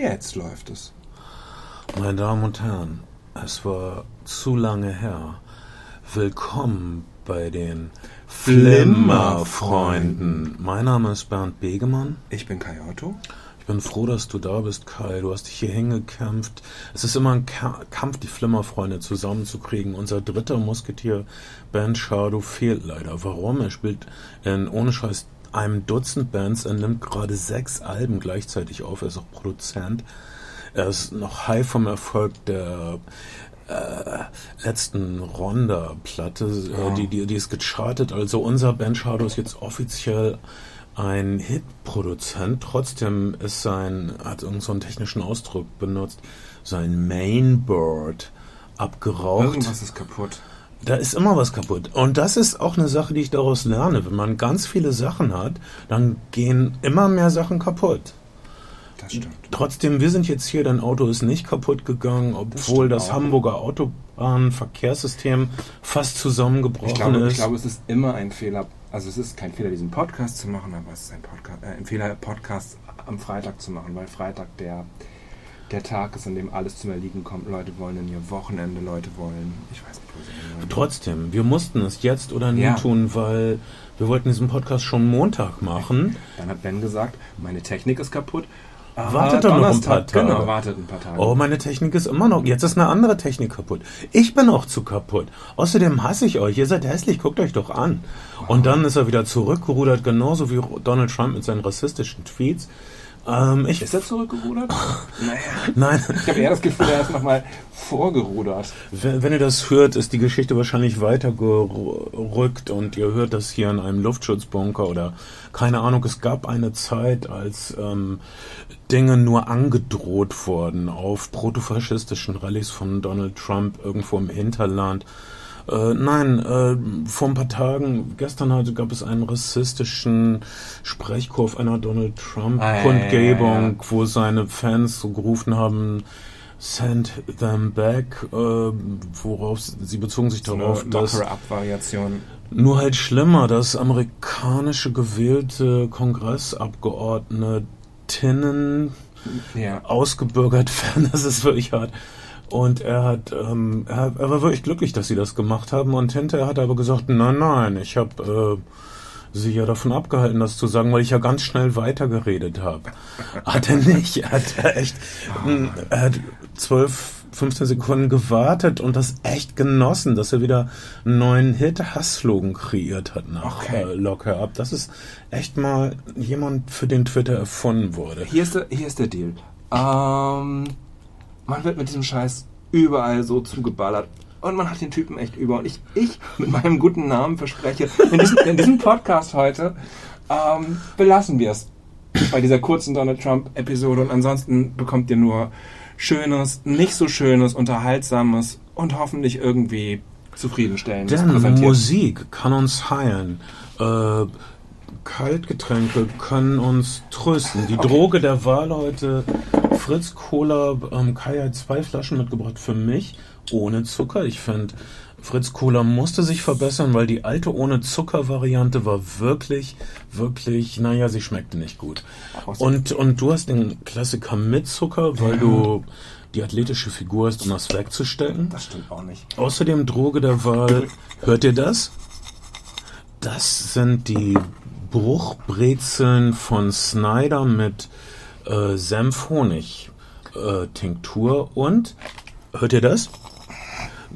Jetzt läuft es. Meine Damen und Herren, es war zu lange her. Willkommen bei den Flimmerfreunden. Mein Name ist Bernd Begemann. Ich bin Kai Otto. Ich bin froh, dass du da bist, Kai. Du hast dich hier hingekämpft. Es ist immer ein Ka Kampf, die Flimmerfreunde zusammenzukriegen. Unser dritter Musketier, Ben Shadow, fehlt leider. Warum? Er spielt in ohne Scheiß einem Dutzend Bands. Er nimmt gerade sechs Alben gleichzeitig auf. Er ist auch Produzent. Er ist noch high vom Erfolg der äh, letzten Ronda-Platte. Äh, die, die, die ist gechartet. Also unser Ben Shadow ist jetzt offiziell ein Hit-Produzent. Trotzdem ist sein, hat irgend so einen technischen Ausdruck benutzt, sein Mainboard abgeraucht. Irgendwas ist kaputt. Da ist immer was kaputt. Und das ist auch eine Sache, die ich daraus lerne. Wenn man ganz viele Sachen hat, dann gehen immer mehr Sachen kaputt. Das stimmt. Trotzdem, wir sind jetzt hier, dein Auto ist nicht kaputt gegangen, obwohl das, auch. Hamburger Autobahnverkehrssystem fast zusammengebrochen Ich glaube, ist. ich glaube, es ist immer ein Fehler. Also es ist kein Fehler, diesen Podcast zu machen, aber es ist ein, Podcast, äh, ein Fehler, Podcast am Freitag zu machen, weil Freitag der, der Tag ist, an dem alles zum Erliegen kommt. Leute wollen in ihr Wochenende, Leute wollen, ich weiß nicht, wo sie hin wollen. Trotzdem, wir mussten es jetzt oder nie Ja. tun, weil wir wollten diesen Podcast schon Montag machen. Dann hat Ben gesagt, meine Technik ist kaputt. Ah, Wartet doch noch ein paar Tage. Genau, wartet ein paar Tage. Oh, meine Technik ist immer noch. Jetzt ist eine andere Technik kaputt. Ich bin auch zu kaputt. Außerdem hasse ich euch. Ihr seid hässlich. Guckt euch doch an. Und dann ist er wieder zurückgerudert, genauso wie Donald Trump mit seinen rassistischen Tweets. Ähm, ich, ist er zurückgerudert? naja. nein, Ich habe eher das Gefühl, er ist nochmal vorgerudert. wenn, wenn ihr das hört, ist die Geschichte wahrscheinlich weitergerückt und ihr hört das hier in einem Luftschutzbunker oder keine Ahnung. Es gab eine Zeit, als ähm, Dinge nur angedroht wurden auf protofaschistischen Rallyes von Donald Trump irgendwo im Hinterland. Äh, nein, äh, vor ein paar Tagen, gestern hatte, gab es einen rassistischen Sprechchor auf einer Donald Trump Ah, ja, Kundgebung, ja, wo seine Fans so gerufen haben, send them back, äh, worauf sie bezogen sich So darauf, eine dass lockere Abvariation. nur halt schlimmer, dass amerikanische gewählte Kongressabgeordnetinnen Ja. ausgebürgert werden. Das ist wirklich hart. Und er hat, ähm, er, er war wirklich glücklich, dass sie das gemacht haben. Und hinterher hat er aber gesagt, nein, nein, ich habe äh, sie ja davon abgehalten, das zu sagen, weil ich ja ganz schnell weitergeredet habe. Hat er nicht. Er hat echt, mh, er hat zwölf, 15 Sekunden gewartet und das echt genossen, dass er wieder einen neuen Hit-Hass-Slogan kreiert hat nach Okay. äh, Locker Up. Das ist echt mal jemand, für den Twitter erfunden wurde. Hier ist der, hier ist der Deal. Ähm, man wird mit diesem Scheiß überall so zugeballert. Und man hat den Typen echt über. Und ich, ich mit meinem guten Namen verspreche, in diesem, in diesem Podcast heute ähm, belassen wir es bei dieser kurzen Donald Trump-Episode. Und ansonsten bekommt ihr nur Schönes, nicht so Schönes, Unterhaltsames und hoffentlich irgendwie zufriedenstellendes Denn. Musik kann uns heilen. Äh, Kaltgetränke können uns trösten. Die Droge der Wahl heute, Fritz Cola, ähm, Kai hat zwei Flaschen mitgebracht für mich, ohne Zucker. Ich finde, Fritz Cola musste sich verbessern, weil die alte ohne Zucker-Variante war wirklich, wirklich, naja, sie schmeckte nicht gut. Und, und du hast den Klassiker mit Zucker, weil du die athletische Figur hast, um das wegzustecken. das stimmt auch nicht. Außerdem Droge der Wahl. Hört ihr das? Das sind die Bruchbrezeln von Snyder mit äh, Senf-Honig-Tinktur. Und, hört ihr das?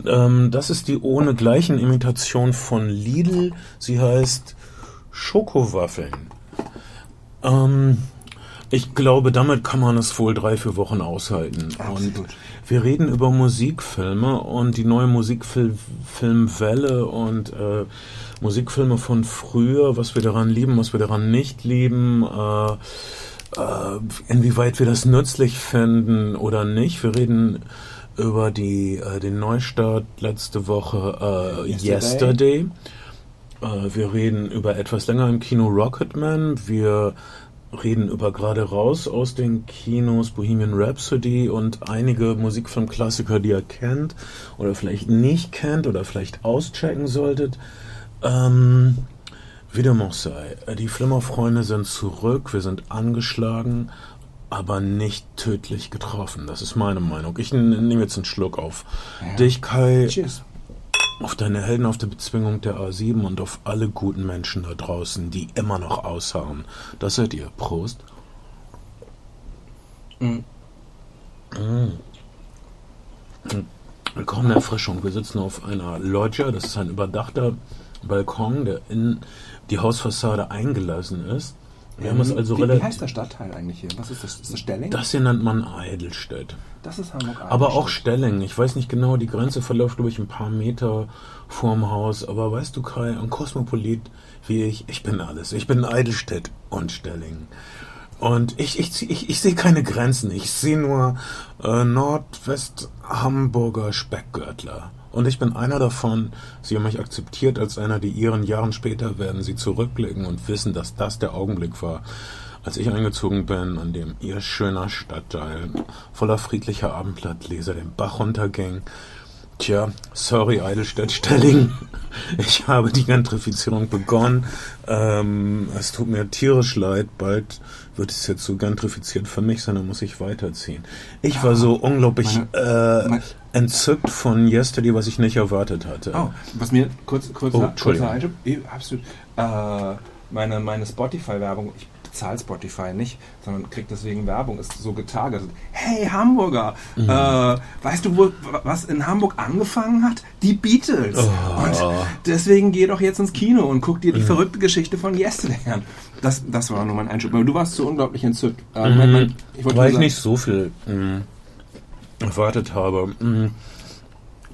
Ähm, das ist die ohne gleichen Imitation von Lidl. Sie heißt Schokowaffeln. Ähm, ich glaube, damit kann man es wohl drei, vier Wochen aushalten. Absolut. Und wir reden über Musikfilme und die neue Musikfilmwelle und äh, Musikfilme von früher, was wir daran lieben, was wir daran nicht lieben, äh, äh, inwieweit wir das nützlich finden oder nicht. Wir reden über die, äh, den Neustart letzte Woche äh, Yesterday. Yesterday. Äh, wir reden über etwas länger im Kino Rocketman. Wir reden über gerade raus aus den Kinos Bohemian Rhapsody und einige Musikfilmklassiker, die ihr kennt oder vielleicht nicht kennt oder vielleicht auschecken solltet. Ähm, wie dem auch sei, die Flimmerfreunde sind zurück, wir sind angeschlagen. aber nicht tödlich getroffen. Das ist meine Meinung. Ich nehme jetzt einen Schluck auf. Ja. Dich, Kai, Cheers. Auf deine Helden auf der Bezwingung der A7 und auf alle guten Menschen da draußen, die immer noch ausharren. Das seid ihr. Prost. Mhm. Mm. Willkommene Erfrischung. Wir sitzen auf einer Loggia. Das ist ein überdachter Balkon, der in die Hausfassade eingelassen ist. Wir haben es also wie, wie heißt der Stadtteil eigentlich hier? Was ist das? Ist das Stelling? Das hier nennt man Eidelstedt. Das ist Hamburg. Aber auch Eidelstedt. Stelling. Ich weiß nicht genau, die Grenze verläuft, glaube ich, ein paar Meter vorm Haus. Aber weißt du, Kai, ein Kosmopolit wie ich, ich bin alles. Ich bin Eidelstedt und Stelling. Und ich, ich, ich, ich sehe keine Grenzen. Ich sehe nur äh, Nordwest-Hamburger Speckgürtler. Und ich bin einer davon. Sie haben mich akzeptiert als einer, die ihren Jahren später werden sie zurückblicken und wissen, dass das der Augenblick war, als ich eingezogen bin, an dem ihr schöner Stadtteil voller friedlicher Abendblattleser den Bach runterging. Tja, sorry, Eidelstedt Stelling. Ich habe die Gentrifizierung begonnen. Ähm, es tut mir tierisch leid. Bald wird es jetzt so gentrifiziert für mich sein, dann muss ich weiterziehen. Ich war so unglaublich Meine- äh, mein- entzückt von Yesterday, was ich nicht erwartet hatte. Oh, was mir kurz, kurz, Oh, kurzer. Einschub, absolut, äh, meine, meine Spotify-Werbung, ich bezahle Spotify nicht, sondern kriege deswegen Werbung, ist so getargetet. Hey Hamburger, Mhm. äh, weißt du, wo, was in Hamburg angefangen hat? Die Beatles. Oh. Und deswegen geh doch jetzt ins Kino und guck dir die verrückte Geschichte von Yesterday an. Das, das war nur mein Einschub. Aber du warst so unglaublich entzückt. Äh, mein- mein- ich Weil ich nicht so viel mh, erwartet habe. Mh.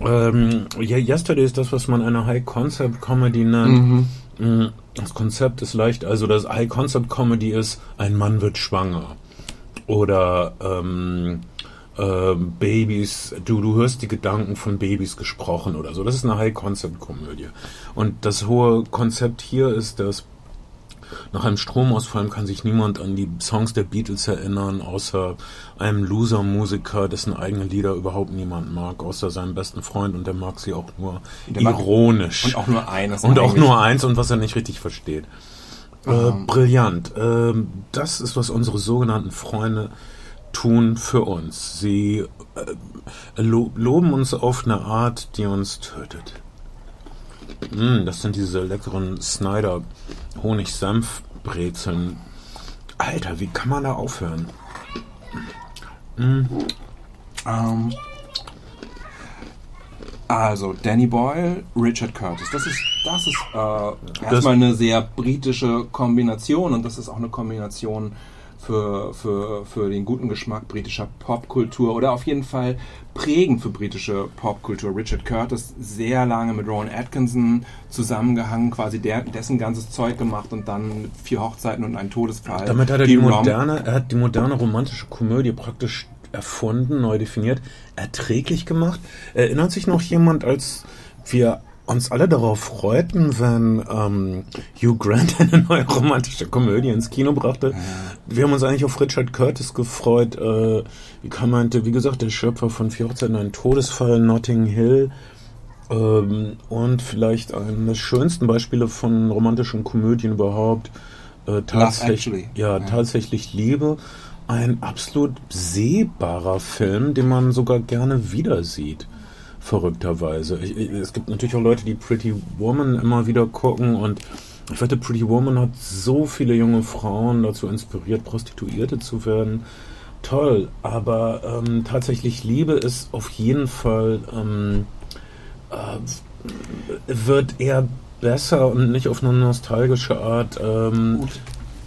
Ähm, ja, Yesterday ist das, was man eine High-Concept-Comedy nennt. Mhm. Mh, Das Konzept ist leicht, also das High-Concept-Comedy ist, ein Mann wird schwanger. Oder ähm, äh, Babys, du, du hörst die Gedanken von Babys gesprochen oder so. Das ist eine High-Concept-Komödie. Und das hohe Konzept hier ist, dass nach einem Stromausfall kann sich niemand an die Songs der Beatles erinnern, außer einem Loser-Musiker, dessen eigene Lieder überhaupt niemand mag, außer seinem besten Freund und der mag sie auch nur Der ironisch. Und auch nur eines. Und auch nur eins und was er nicht richtig versteht. Äh, brillant. Ähm, das ist, was unsere sogenannten Freunde tun für uns. Sie äh, lo loben uns auf eine Art, die uns tötet. Mm, das sind diese leckeren Snyder Honig-Senf-Brezeln. Alter, wie kann man da aufhören? Ähm, also, Danny Boyle, Richard Curtis. Das ist, das ist äh, erstmal eine sehr britische Kombination und das ist auch eine Kombination für, für, für den guten Geschmack britischer Popkultur oder auf jeden Fall prägend für britische Popkultur. Richard Curtis sehr lange mit Rowan Atkinson zusammengehangen, quasi der, dessen ganzes Zeug gemacht und dann mit vier Hochzeiten und ein Todesfall. Damit hat er die, Rom- moderne, er hat die moderne romantische Komödie praktisch erfunden, neu definiert, erträglich gemacht. Erinnert sich noch jemand, als wir uns alle darauf freuten, wenn ähm, Hugh Grant eine neue romantische Komödie ins Kino brachte. Wir haben uns eigentlich auf Richard Curtis gefreut. Äh, wie kann man, wie gesagt, der Schöpfer von Vier Hochzeiten, ein Todesfall, Notting Hill. Ähm, und vielleicht eines der schönsten Beispiele von romantischen Komödien überhaupt. Äh, tatsächlich, ja, Ja. tatsächlich Liebe. Ein absolut sehbarer Film, den man sogar gerne wieder sieht. Verrückterweise. Ich, ich, es gibt natürlich auch Leute, die Pretty Woman immer wieder gucken und ich wette, Pretty Woman hat so viele junge Frauen dazu inspiriert, Prostituierte zu werden. Toll, aber ähm, tatsächlich Liebe ist auf jeden Fall ähm, äh, wird eher besser und nicht auf eine nostalgische Art. Ähm.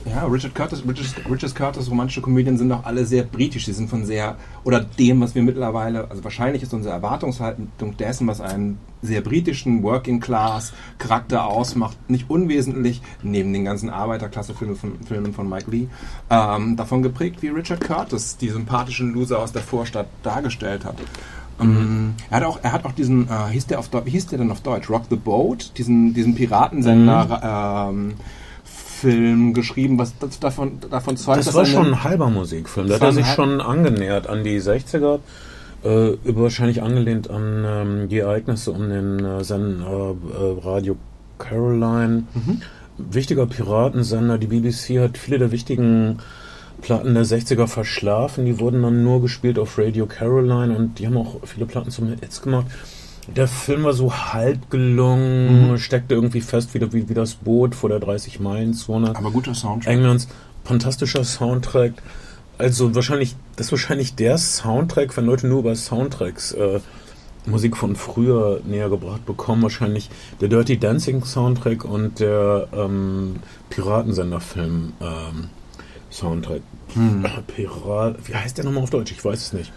Ja, Richard Curtis, Richard, Richard Curtis romantische Komödien sind auch alle sehr britisch. Sie sind von sehr, oder dem, was wir mittlerweile, also wahrscheinlich ist unsere Erwartungshaltung dessen, was einen sehr britischen Working Class Charakter ausmacht, nicht unwesentlich, neben den ganzen Arbeiterklasse-Filmen von, Filmen von Mike Lee, ähm, davon geprägt, wie Richard Curtis die sympathischen Loser aus der Vorstadt dargestellt hat. Ähm, er hat auch, er hat auch diesen, äh, hieß der auf Deutsch, wie hieß der denn auf Deutsch? Rock the Boat, diesen, diesen Piratensender, ähm, Film geschrieben, was das davon, davon zeugt. Das war schon ein halber Musikfilm. Da hat er sich schon angenähert an die 60er. Äh, wahrscheinlich angelehnt an ähm, die Ereignisse um den äh, Sender äh, Radio Caroline. Mhm. Wichtiger Piratensender. Die BBC hat viele der wichtigen Platten der 60er verschlafen. Die wurden dann nur gespielt auf Radio Caroline und die haben auch viele Platten zum Hits gemacht. Der Film war so halb gelungen, mhm. steckte irgendwie fest wie, wie, wie das Boot vor der 30-Meilen-Zone. Aber guter Soundtrack. Englands fantastischer Soundtrack. Also wahrscheinlich, das ist wahrscheinlich der Soundtrack, wenn Leute nur über Soundtracks äh, Musik von früher näher gebracht bekommen, wahrscheinlich der Dirty Dancing Soundtrack und der ähm, Piratensender-Film ähm, Soundtrack. Hm. Pirat, wie heißt der nochmal auf Deutsch? Ich weiß es nicht.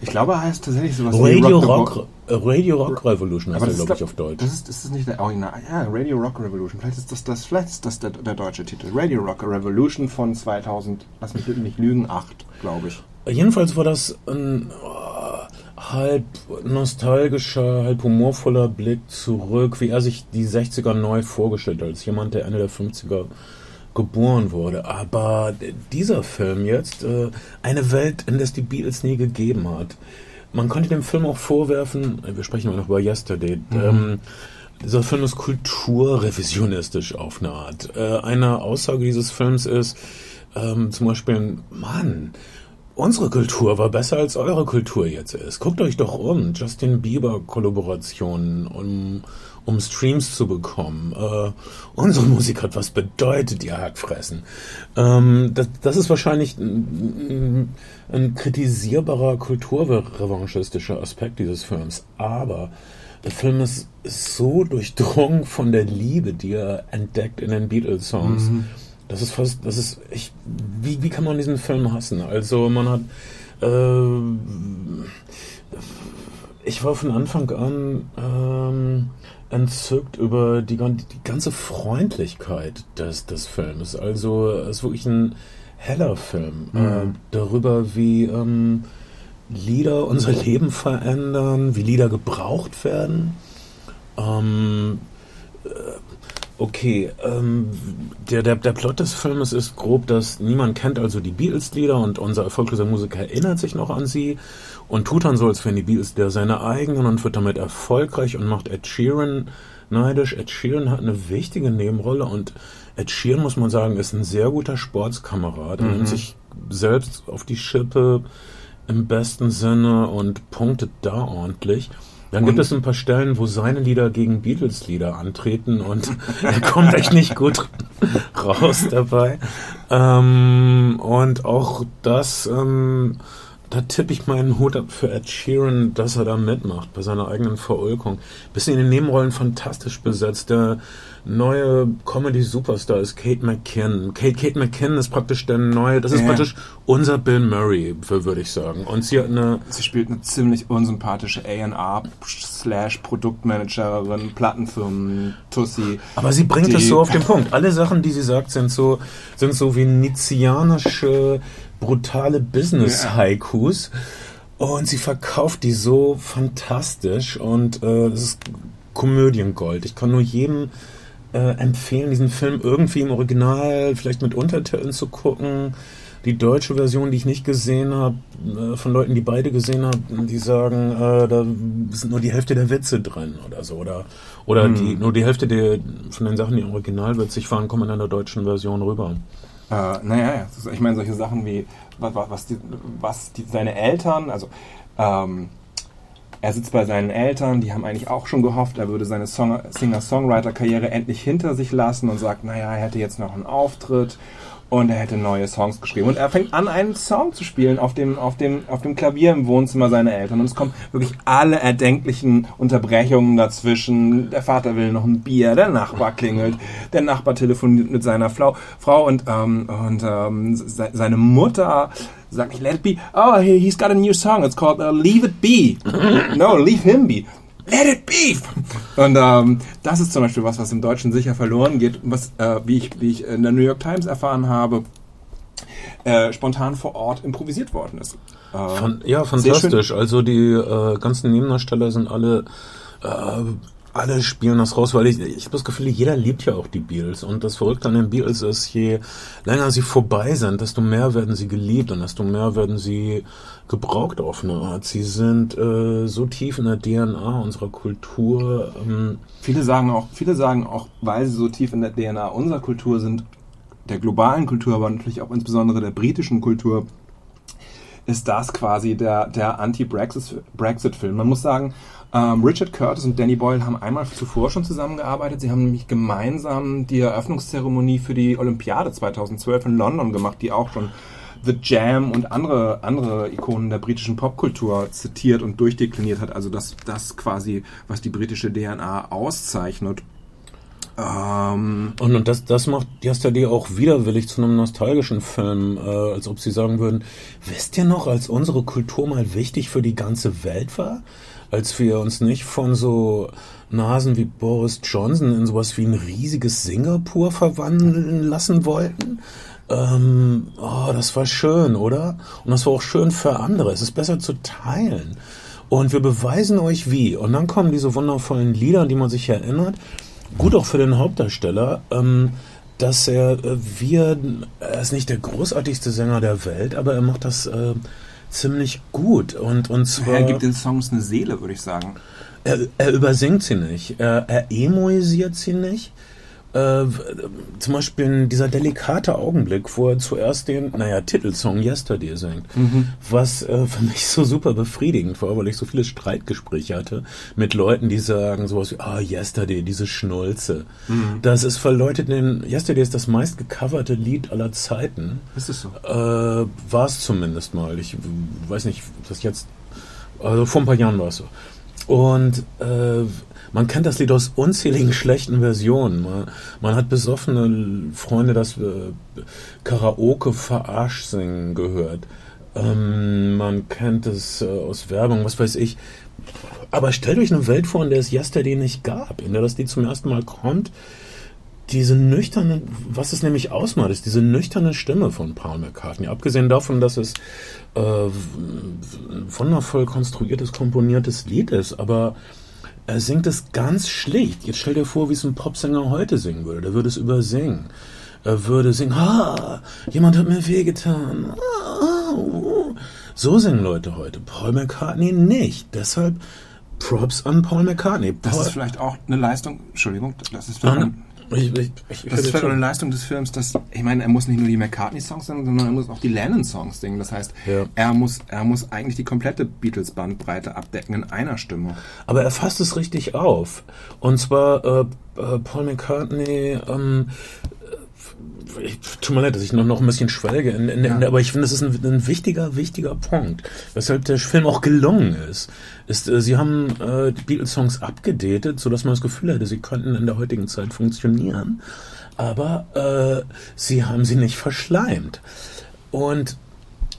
Ich glaube, er heißt tatsächlich sowas Radio wie Rock, Rock, äh, Radio Rock Revolution heißt er, glaube ich, auf Deutsch. Das ist, ist das nicht der Original? Ja, Radio Rock Revolution. Vielleicht ist das, das, vielleicht ist das der, der deutsche Titel. Radio Rock Revolution von 2000, lass mich nicht lügen, 8, glaube ich. Jedenfalls war das ein oh, halb nostalgischer, halb humorvoller Blick zurück, wie er sich die 60er neu vorgestellt hat, als jemand, der Ende der 50er geboren wurde. Aber dieser Film jetzt, äh, eine Welt, in der es die Beatles nie gegeben hat. Man konnte dem Film auch vorwerfen, wir sprechen immer noch über Yesterday, mhm. ähm, dieser Film ist kulturrevisionistisch auf eine Art. Äh, eine Aussage dieses Films ist ähm, zum Beispiel, Mann, unsere Kultur war besser als eure Kultur jetzt ist. Guckt euch doch um. Justin Bieber Kollaborationen, um um Streams zu bekommen. Äh, unsere Musik hat was bedeutet, ihr Hackfressen. Ähm, das, das ist wahrscheinlich ein, ein kritisierbarer kulturrevanchistischer Aspekt dieses Films. Aber der Film ist so durchdrungen von der Liebe, die er entdeckt in den Beatles-Songs. Mhm. Das ist fast, das ist, ich, wie, wie kann man diesen Film hassen? Also man hat, äh, ich war von Anfang an ähm, entzückt über die, die ganze Freundlichkeit des, des Films. Also es ist wirklich ein heller Film mhm. äh, darüber, wie ähm, Lieder unser Leben verändern, wie Lieder gebraucht werden. Ähm, äh, okay, ähm, der, der, der Plot des Filmes ist grob, dass niemand kennt also die Beatles-Lieder und unser erfolgloser Musiker erinnert sich noch an sie und tut dann so, als wären die Beatles der seine eigenen und wird damit erfolgreich und macht Ed Sheeran neidisch. Ed Sheeran hat eine wichtige Nebenrolle und Ed Sheeran, muss man sagen, ist ein sehr guter Sportskamerad. Er mhm. nimmt sich selbst auf die Schippe im besten Sinne und punktet da ordentlich. Dann gibt es ein paar Stellen, wo seine Lieder gegen Beatles-Lieder antreten und er kommt echt nicht gut raus dabei. Ähm, und auch das ähm, da tippe ich meinen Hut ab für Ed Sheeran, dass er da mitmacht bei seiner eigenen Verulkung. Bisschen in den Nebenrollen fantastisch besetzt. Der neue Comedy-Superstar ist Kate McKinnon. Kate, Kate McKinnon ist praktisch der neue, das ist ja. praktisch unser Bill Murray, würde ich sagen. Und sie hat eine... Sie spielt eine ziemlich unsympathische A&R slash Produktmanagerin, Plattenfirmen, Tussi. Aber sie bringt es so auf den Punkt. Alle Sachen, die sie sagt, sind so, sind so venezianische brutale Business-Haikus. Und sie verkauft die so fantastisch und äh, es ist Komödiengold. Ich kann nur jedem äh, empfehlen, diesen Film irgendwie im Original, vielleicht mit Untertiteln zu gucken. Die deutsche Version, die ich nicht gesehen habe, äh, von Leuten, die beide gesehen haben, die sagen, äh, da sind nur die Hälfte der Witze drin oder so. Oder, oder hm. die, nur die Hälfte der, von den Sachen, die im Original witzig waren, kommen in der deutschen Version rüber. Äh, naja, ich meine, solche Sachen wie, was, die, was die, seine Eltern, also ähm, er sitzt bei seinen Eltern, die haben eigentlich auch schon gehofft, er würde seine Singer-Songwriter-Karriere endlich hinter sich lassen und sagt, naja, er hätte jetzt noch einen Auftritt und er hätte neue Songs geschrieben. Und er fängt an, einen Song zu spielen auf dem, auf dem, auf dem Klavier im Wohnzimmer seiner Eltern. Und es kommen wirklich alle erdenklichen Unterbrechungen dazwischen. Der Vater will noch ein Bier, der Nachbar klingelt, der Nachbar telefoniert mit seiner Frau, Frau und, ähm, und ähm, seine Mutter sagt, let it be. Oh, he's got a new song. It's called uh, Leave It Be. no, leave him be. Let it be! Und ähm, das ist zum Beispiel was, was im Deutschen sicher verloren geht, was, äh, wie, ich, wie ich in der New York Times erfahren habe, äh, spontan vor Ort improvisiert worden ist. Äh, Von, ja, fantastisch. Also die äh, ganzen Nebendarsteller sind alle äh, alle spielen das raus, weil ich, ich habe das Gefühl, jeder liebt ja auch die Beatles. Und das Verrückte an den Beatles ist, je länger sie vorbei sind, desto mehr werden sie geliebt und desto mehr werden sie gebraucht auf eine Art. Sie sind äh, so tief in der DNA unserer Kultur. Ähm viele sagen auch, viele sagen auch, weil sie so tief in der DNA unserer Kultur sind, der globalen Kultur, aber natürlich auch insbesondere der britischen Kultur, ist das quasi der, der Anti-Brexit-Film. Man muss sagen, ähm, Richard Curtis und Danny Boyle haben einmal zuvor schon zusammengearbeitet. Sie haben nämlich gemeinsam die Eröffnungszeremonie für die Olympiade 2012 in London gemacht, die auch schon The Jam und andere, andere Ikonen der britischen Popkultur zitiert und durchdekliniert hat. Also das, das quasi, was die britische DNA auszeichnet. Ähm und, und das, das macht Yesterday auch widerwillig zu einem nostalgischen Film, äh, als ob sie sagen würden, wisst ihr noch, als unsere Kultur mal wichtig für die ganze Welt war? Als wir uns nicht von so Nasen wie Boris Johnson in sowas wie ein riesiges Singapur verwandeln lassen wollten? Ähm, oh, das war schön, oder? Und das war auch schön für andere. Es ist besser zu teilen. Und wir beweisen euch wie. Und dann kommen diese wundervollen Lieder, an die man sich erinnert. Gut auch für den Hauptdarsteller, ähm, dass er, äh, wir, er ist nicht der großartigste Sänger der Welt, aber er macht das äh, ziemlich gut. Und, und zwar. Er gibt den Songs eine Seele, würde ich sagen. Er, er übersingt sie nicht. Er, er emoisiert sie nicht äh, zum Beispiel dieser delikate Augenblick, wo er zuerst den, naja, Titelsong Yesterday singt, mhm. was äh, für mich so super befriedigend war, weil ich so viele Streitgespräche hatte mit Leuten, die sagen sowas wie, ah, Yesterday, diese Schnulze. Mhm. Das ist für Leute, den Yesterday ist das meist gecoverte Lied aller Zeiten. Ist es so? Äh, war es zumindest mal. Ich weiß nicht, das jetzt, also vor ein paar Jahren war es so. Und äh, man kennt das Lied aus unzähligen schlechten Versionen. Man, man hat besoffene Freunde das äh, Karaoke verarscht singen gehört. Ähm, man kennt es äh, aus Werbung, was weiß ich. Aber stellt euch eine Welt vor, in der es Yesterday nicht gab, in der das Lied zum ersten Mal kommt. Diese nüchterne, was es nämlich ausmacht, ist diese nüchterne Stimme von Paul McCartney. Abgesehen davon, dass es äh, wundervoll konstruiertes, komponiertes Lied ist, aber er singt es ganz schlicht. Jetzt stell dir vor, wie es ein Popsänger heute singen würde. Der würde es übersingen. Er würde singen, ah, jemand hat mir wehgetan. Ah, uh. So singen Leute heute. Paul McCartney nicht. Deshalb Props an Paul McCartney. Paul das ist vielleicht auch eine Leistung, Entschuldigung, das ist vielleicht um, ich, ich, ich, das ist vielleicht auch eine Leistung des Films, dass, ich meine, er muss nicht nur die McCartney-Songs singen, sondern er muss auch die Lennon-Songs singen. Das heißt, ja. er, muss, er muss eigentlich die komplette Beatles-Bandbreite abdecken in einer Stimme. Aber er fasst es richtig auf. Und zwar, äh, äh, Paul McCartney, ähm, ich, tut mir leid, dass ich noch, noch ein bisschen schwelge, in, in, ja. in, aber ich finde, das ist ein, ein, wichtiger, wichtiger Punkt, weshalb der Film auch gelungen ist. ist äh, sie haben äh, die Beatles-Songs abgedatet, sodass man das Gefühl hatte, sie könnten in der heutigen Zeit funktionieren, aber äh, sie haben sie nicht verschleimt. Und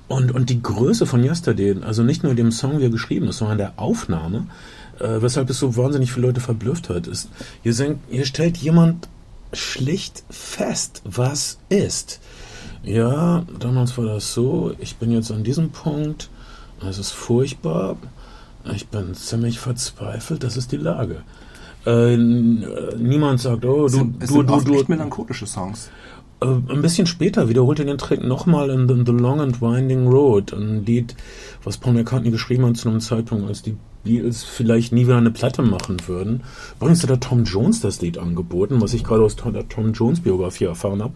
und, und die Größe von Yesterday, also nicht nur dem Song, wie er geschrieben ist, sondern der Aufnahme, äh, weshalb es so wahnsinnig viele Leute verblüfft hat, ist, hier, singt, hier stellt jemand schlicht fest, was ist. Ja, damals war das so, ich bin jetzt an diesem Punkt, es ist furchtbar, ich bin ziemlich verzweifelt, das ist die Lage. Äh, niemand sagt, oh, du, es du, du, du, du, melancholische Songs. Äh, ein bisschen später wiederholt er den Trick nochmal in the, the Long and Winding Road, ein Lied, was Paul McCartney geschrieben hat zu einem Zeitpunkt, als die Beatles vielleicht nie wieder eine Platte machen würden. Übrigens hat der Tom Jones das Lied angeboten, was ich gerade aus der Tom Jones Biografie erfahren habe.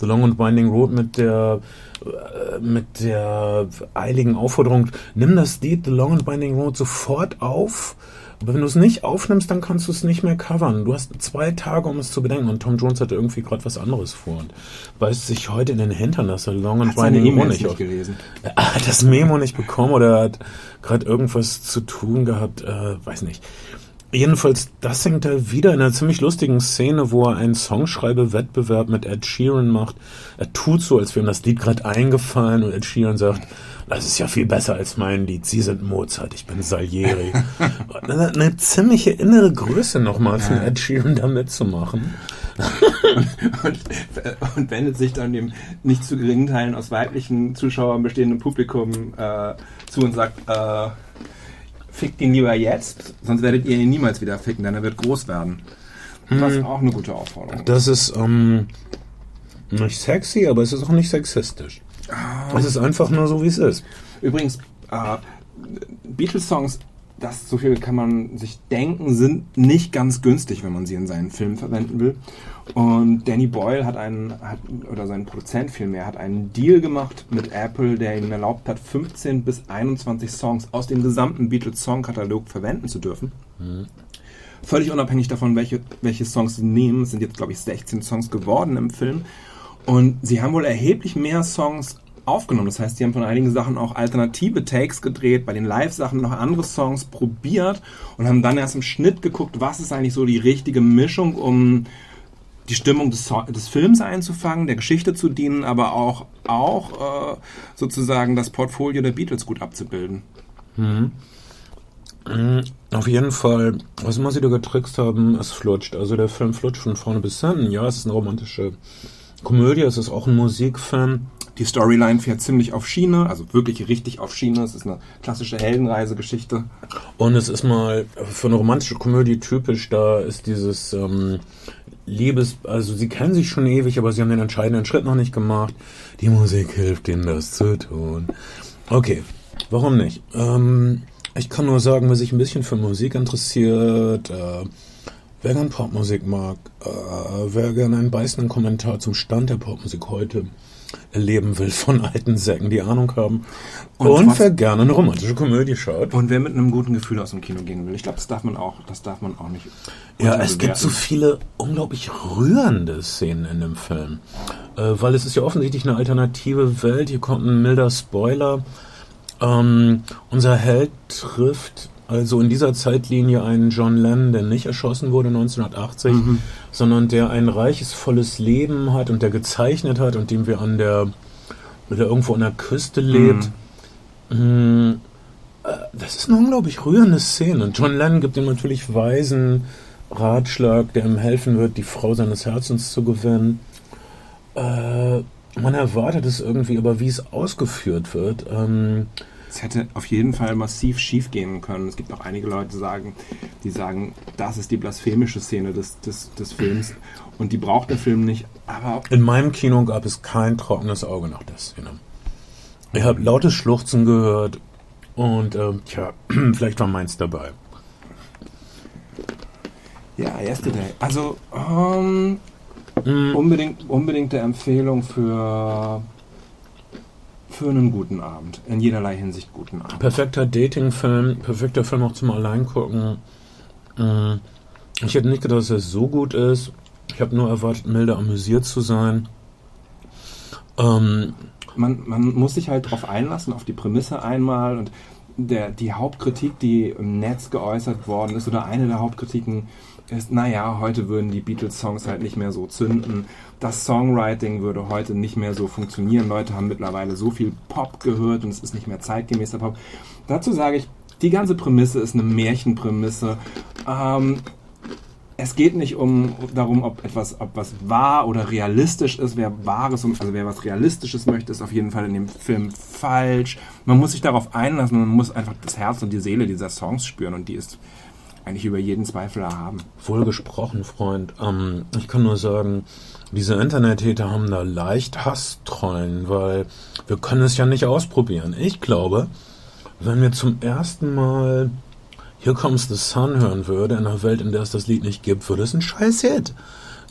The Long and Winding Road mit der äh, mit der eiligen Aufforderung, nimm das Lied The Long and Winding Road sofort auf aber wenn du es nicht aufnimmst, dann kannst du es nicht mehr covern. Du hast zwei Tage, um es zu bedenken. Und Tom Jones hatte irgendwie gerade was anderes vor und beißt sich heute in den Hintern, dass er Long and Winding Memo nicht, nicht gelesen. Er hat das Memo nicht bekommen oder er hat gerade irgendwas zu tun gehabt. Äh, weiß nicht. Jedenfalls, das hängt er wieder in einer ziemlich lustigen Szene, wo er einen Songschreibewettbewerb mit Ed Sheeran macht. Er tut so, als wäre ihm das Lied gerade eingefallen und Ed Sheeran sagt, das ist ja viel besser als mein Lied. Sie sind Mozart, ich bin Salieri. eine, ziemliche innere Größe nochmal von Ed Sheeran da mitzumachen. und, und, und, wendet sich dann dem nicht zu geringen Teilen aus weiblichen Zuschauern bestehenden Publikum äh, zu und sagt, äh, fickt ihn lieber jetzt, sonst werdet ihr ihn niemals wieder ficken, denn er wird groß werden. Das ist hm. auch eine gute Aufforderung. Das ist ähm, nicht sexy, aber es ist auch nicht sexistisch. Oh. Es ist einfach nur so, wie es ist. Übrigens, äh, Beatles-Songs das, so viel kann man sich denken, sind nicht ganz günstig, wenn man sie in seinen Filmen verwenden will. Und Danny Boyle hat einen, hat, oder sein Produzent vielmehr, hat einen Deal gemacht mit Apple, der ihm erlaubt hat, 15 bis 21 Songs aus dem gesamten Beatles-Songkatalog verwenden zu dürfen. Mhm. Völlig unabhängig davon, welche, welche Songs sie nehmen. Es sind jetzt, glaube ich, 16 Songs geworden im Film. Und sie haben wohl erheblich mehr Songs aufgenommen. Das heißt, sie haben von einigen Sachen auch alternative Takes gedreht, bei den Live-Sachen noch andere Songs probiert und haben dann erst im Schnitt geguckt, was ist eigentlich so die richtige Mischung, um die Stimmung des, des Films einzufangen, der Geschichte zu dienen, aber auch, auch äh, sozusagen das Portfolio der Beatles gut abzubilden. Mhm. Auf jeden Fall, was immer sie da getrickst haben, es flutscht. Also der Film flutscht von vorne bis hinten. Ja, es ist eine romantische Komödie, es ist auch ein Musikfilm. Die Storyline fährt ziemlich auf Schiene, also wirklich richtig auf Schiene. Es ist eine klassische Heldenreisegeschichte. Und es ist mal für eine romantische Komödie typisch, da ist dieses ähm, Liebes, also sie kennen sich schon ewig, aber sie haben den entscheidenden Schritt noch nicht gemacht. Die Musik hilft ihnen, das zu tun. Okay, warum nicht? Ähm, ich kann nur sagen, wer sich ein bisschen für Musik interessiert, äh, wer gern Popmusik mag, äh, wer gerne einen beißenden Kommentar zum Stand der Popmusik heute erleben will von alten Säcken, die Ahnung haben. Und, und wer gerne eine romantische Komödie schaut. Und wer mit einem guten Gefühl aus dem Kino gehen will. Ich glaube, das darf man auch, das darf man auch nicht. Ja, es gibt so viele unglaublich rührende Szenen in dem Film. Äh, weil es ist ja offensichtlich eine alternative Welt. Hier kommt ein milder Spoiler. Ähm, unser Held trifft also in dieser Zeitlinie einen John Lennon, der nicht erschossen wurde 1980, mhm. sondern der ein reiches, volles Leben hat und der gezeichnet hat und dem wir an der, der irgendwo an der Küste lebt. Mhm. Äh, das ist eine unglaublich rührende Szene. Und John Lennon gibt ihm natürlich weisen Ratschlag, der ihm helfen wird, die Frau seines Herzens zu gewinnen. Äh, man erwartet es irgendwie, aber wie es ausgeführt wird, ähm, es hätte auf jeden Fall massiv schief gehen können. Es gibt auch einige Leute, die sagen, die sagen, das ist die blasphemische Szene des, des, des Films und die braucht der Film nicht. Aber in meinem Kino gab es kein trockenes Auge nach der Szene. Ich habe lautes Schluchzen gehört und äh, tja, vielleicht war meins dabei. Ja, Yesterday. Also um, ähm, mm. unbedingt, unbedingte Empfehlung für für einen guten Abend. In jederlei Hinsicht guten Abend. Perfekter Dating-Film, perfekter Film auch zum Alleingucken. Mm. Ich hätte nicht gedacht, dass er so gut ist. Ich habe nur erwartet, milder amüsiert zu sein. Ähm, man, man muss sich halt darauf einlassen, auf die Prämisse einmal und der, die Hauptkritik, die im Netz geäußert worden ist, oder eine der Hauptkritiken ist, naja, heute würden die Beatles-Songs halt nicht mehr so zünden. Das Songwriting würde heute nicht mehr so funktionieren. Leute haben mittlerweile so viel Pop gehört und es ist nicht mehr zeitgemäßer Pop. Dazu sage ich, die ganze Prämisse ist eine Märchenprämisse. Ähm, es geht nicht um darum, ob etwas, ob was wahr oder realistisch ist. Wer wahres, also wer was Realistisches möchte, ist auf jeden Fall in dem Film falsch. Man muss sich darauf einlassen, man muss einfach das Herz und die Seele dieser Songs spüren und die ist eigentlich über jeden Zweifel erhaben. Wohl gesprochen, Freund. Ähm, ich kann nur sagen, diese Internet-Täter haben da leicht Hasstrollen, weil wir können es ja nicht ausprobieren. Ich glaube, wenn wir zum ersten Mal Here Comes the Sun hören würde, in einer Welt, in der es das Lied nicht gibt, würde es ein scheiß Hit.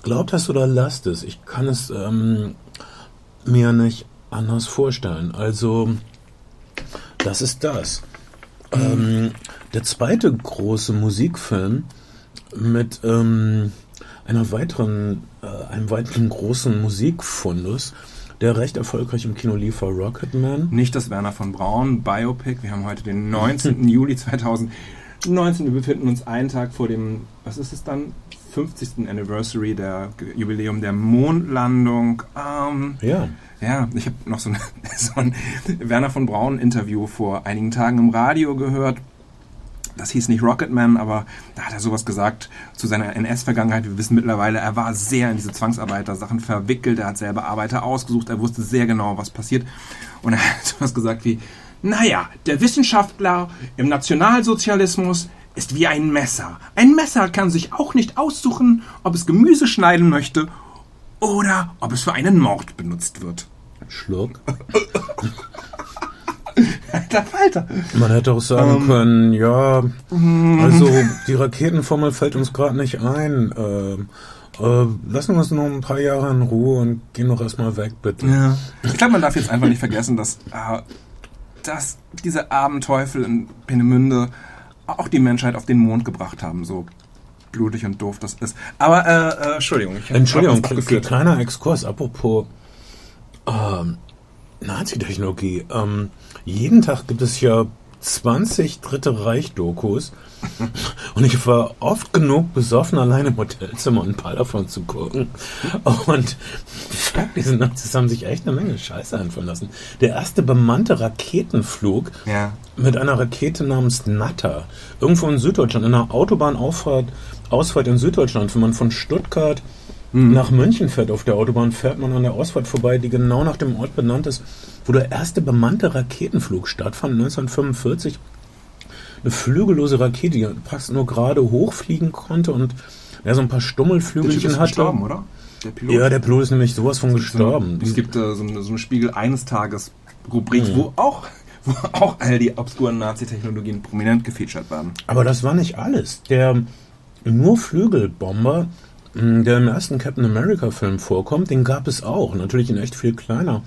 Glaubt das oder lasst es. Ich kann es ähm, mir nicht anders vorstellen. Also, das ist das. Ähm, der zweite große Musikfilm mit ähm, einer weiteren, äh, einem weiteren großen Musikfundus, der recht erfolgreich im Kino lief, war Rocketman. Nicht das Werner von Braun Biopic. Wir haben heute den 19. Juli 2019. Wir befinden uns einen Tag vor dem, was ist es dann? 50. Anniversary der Jubiläum der Mondlandung. Ähm, ja. Ja, ich habe noch so, eine, so ein Werner von Braun Interview vor einigen Tagen im Radio gehört. Das hieß nicht Rocketman, aber da hat er sowas gesagt zu seiner NS-Vergangenheit. Wir wissen mittlerweile, er war sehr in diese Zwangsarbeiter-Sachen verwickelt. Er hat selber Arbeiter ausgesucht. Er wusste sehr genau, was passiert. Und er hat sowas gesagt wie, naja, der Wissenschaftler im Nationalsozialismus ist wie ein Messer. Ein Messer kann sich auch nicht aussuchen, ob es Gemüse schneiden möchte oder ob es für einen Mord benutzt wird. Schluck. Alter Falter. Man hätte auch sagen Ähm. können, ja, also die Raketenformel fällt uns gerade nicht ein. Ähm, äh, lassen wir uns noch ein paar Jahre in Ruhe und gehen doch erstmal weg, bitte. Ja. Ich glaube, man darf jetzt einfach nicht vergessen, dass, äh, dass diese armen Teufel in Peenemünde auch die Menschheit auf den Mond gebracht haben, so blutig und doof das ist. Aber, äh, äh Entschuldigung. Ich Entschuldigung, kle- kleiner Exkurs, apropos ähm, Nazi-Technologie. Ähm, jeden Tag gibt es ja 20 Dritte Reich-Dokus und ich war oft genug besoffen, alleine im Hotelzimmer und ein paar davon zu gucken. Und diese Nazis haben sich echt eine Menge Scheiße einfallen lassen. Der erste bemannte Raketenflug Ja. mit einer Rakete namens Natter. Irgendwo in Süddeutschland, in einer Autobahnauffahrt, Ausfahrt in Süddeutschland. Wenn man von Stuttgart nach München fährt auf der Autobahn, fährt man an der Ausfahrt vorbei, die genau nach dem Ort benannt ist, wo der erste bemannte Raketenflug stattfand, 1945. Eine flügellose Rakete, die fast nur gerade hochfliegen konnte und ja, so ein paar Der Typ Stummelflügelchen ist hatte. gestorben, oder? Der Pilot. Ja, der Pilot ist nämlich sowas von gestorben. Es gibt äh, so, eine, so eine Spiegel eines Tages Rubrik, Mhm. wo auch wo auch all die obskuren Nazi-Technologien prominent gefeatured werden. Aber das war nicht alles. Der nur Flügelbomber, der im ersten Captain America-Film vorkommt, den gab es auch. Natürlich in echt viel kleiner.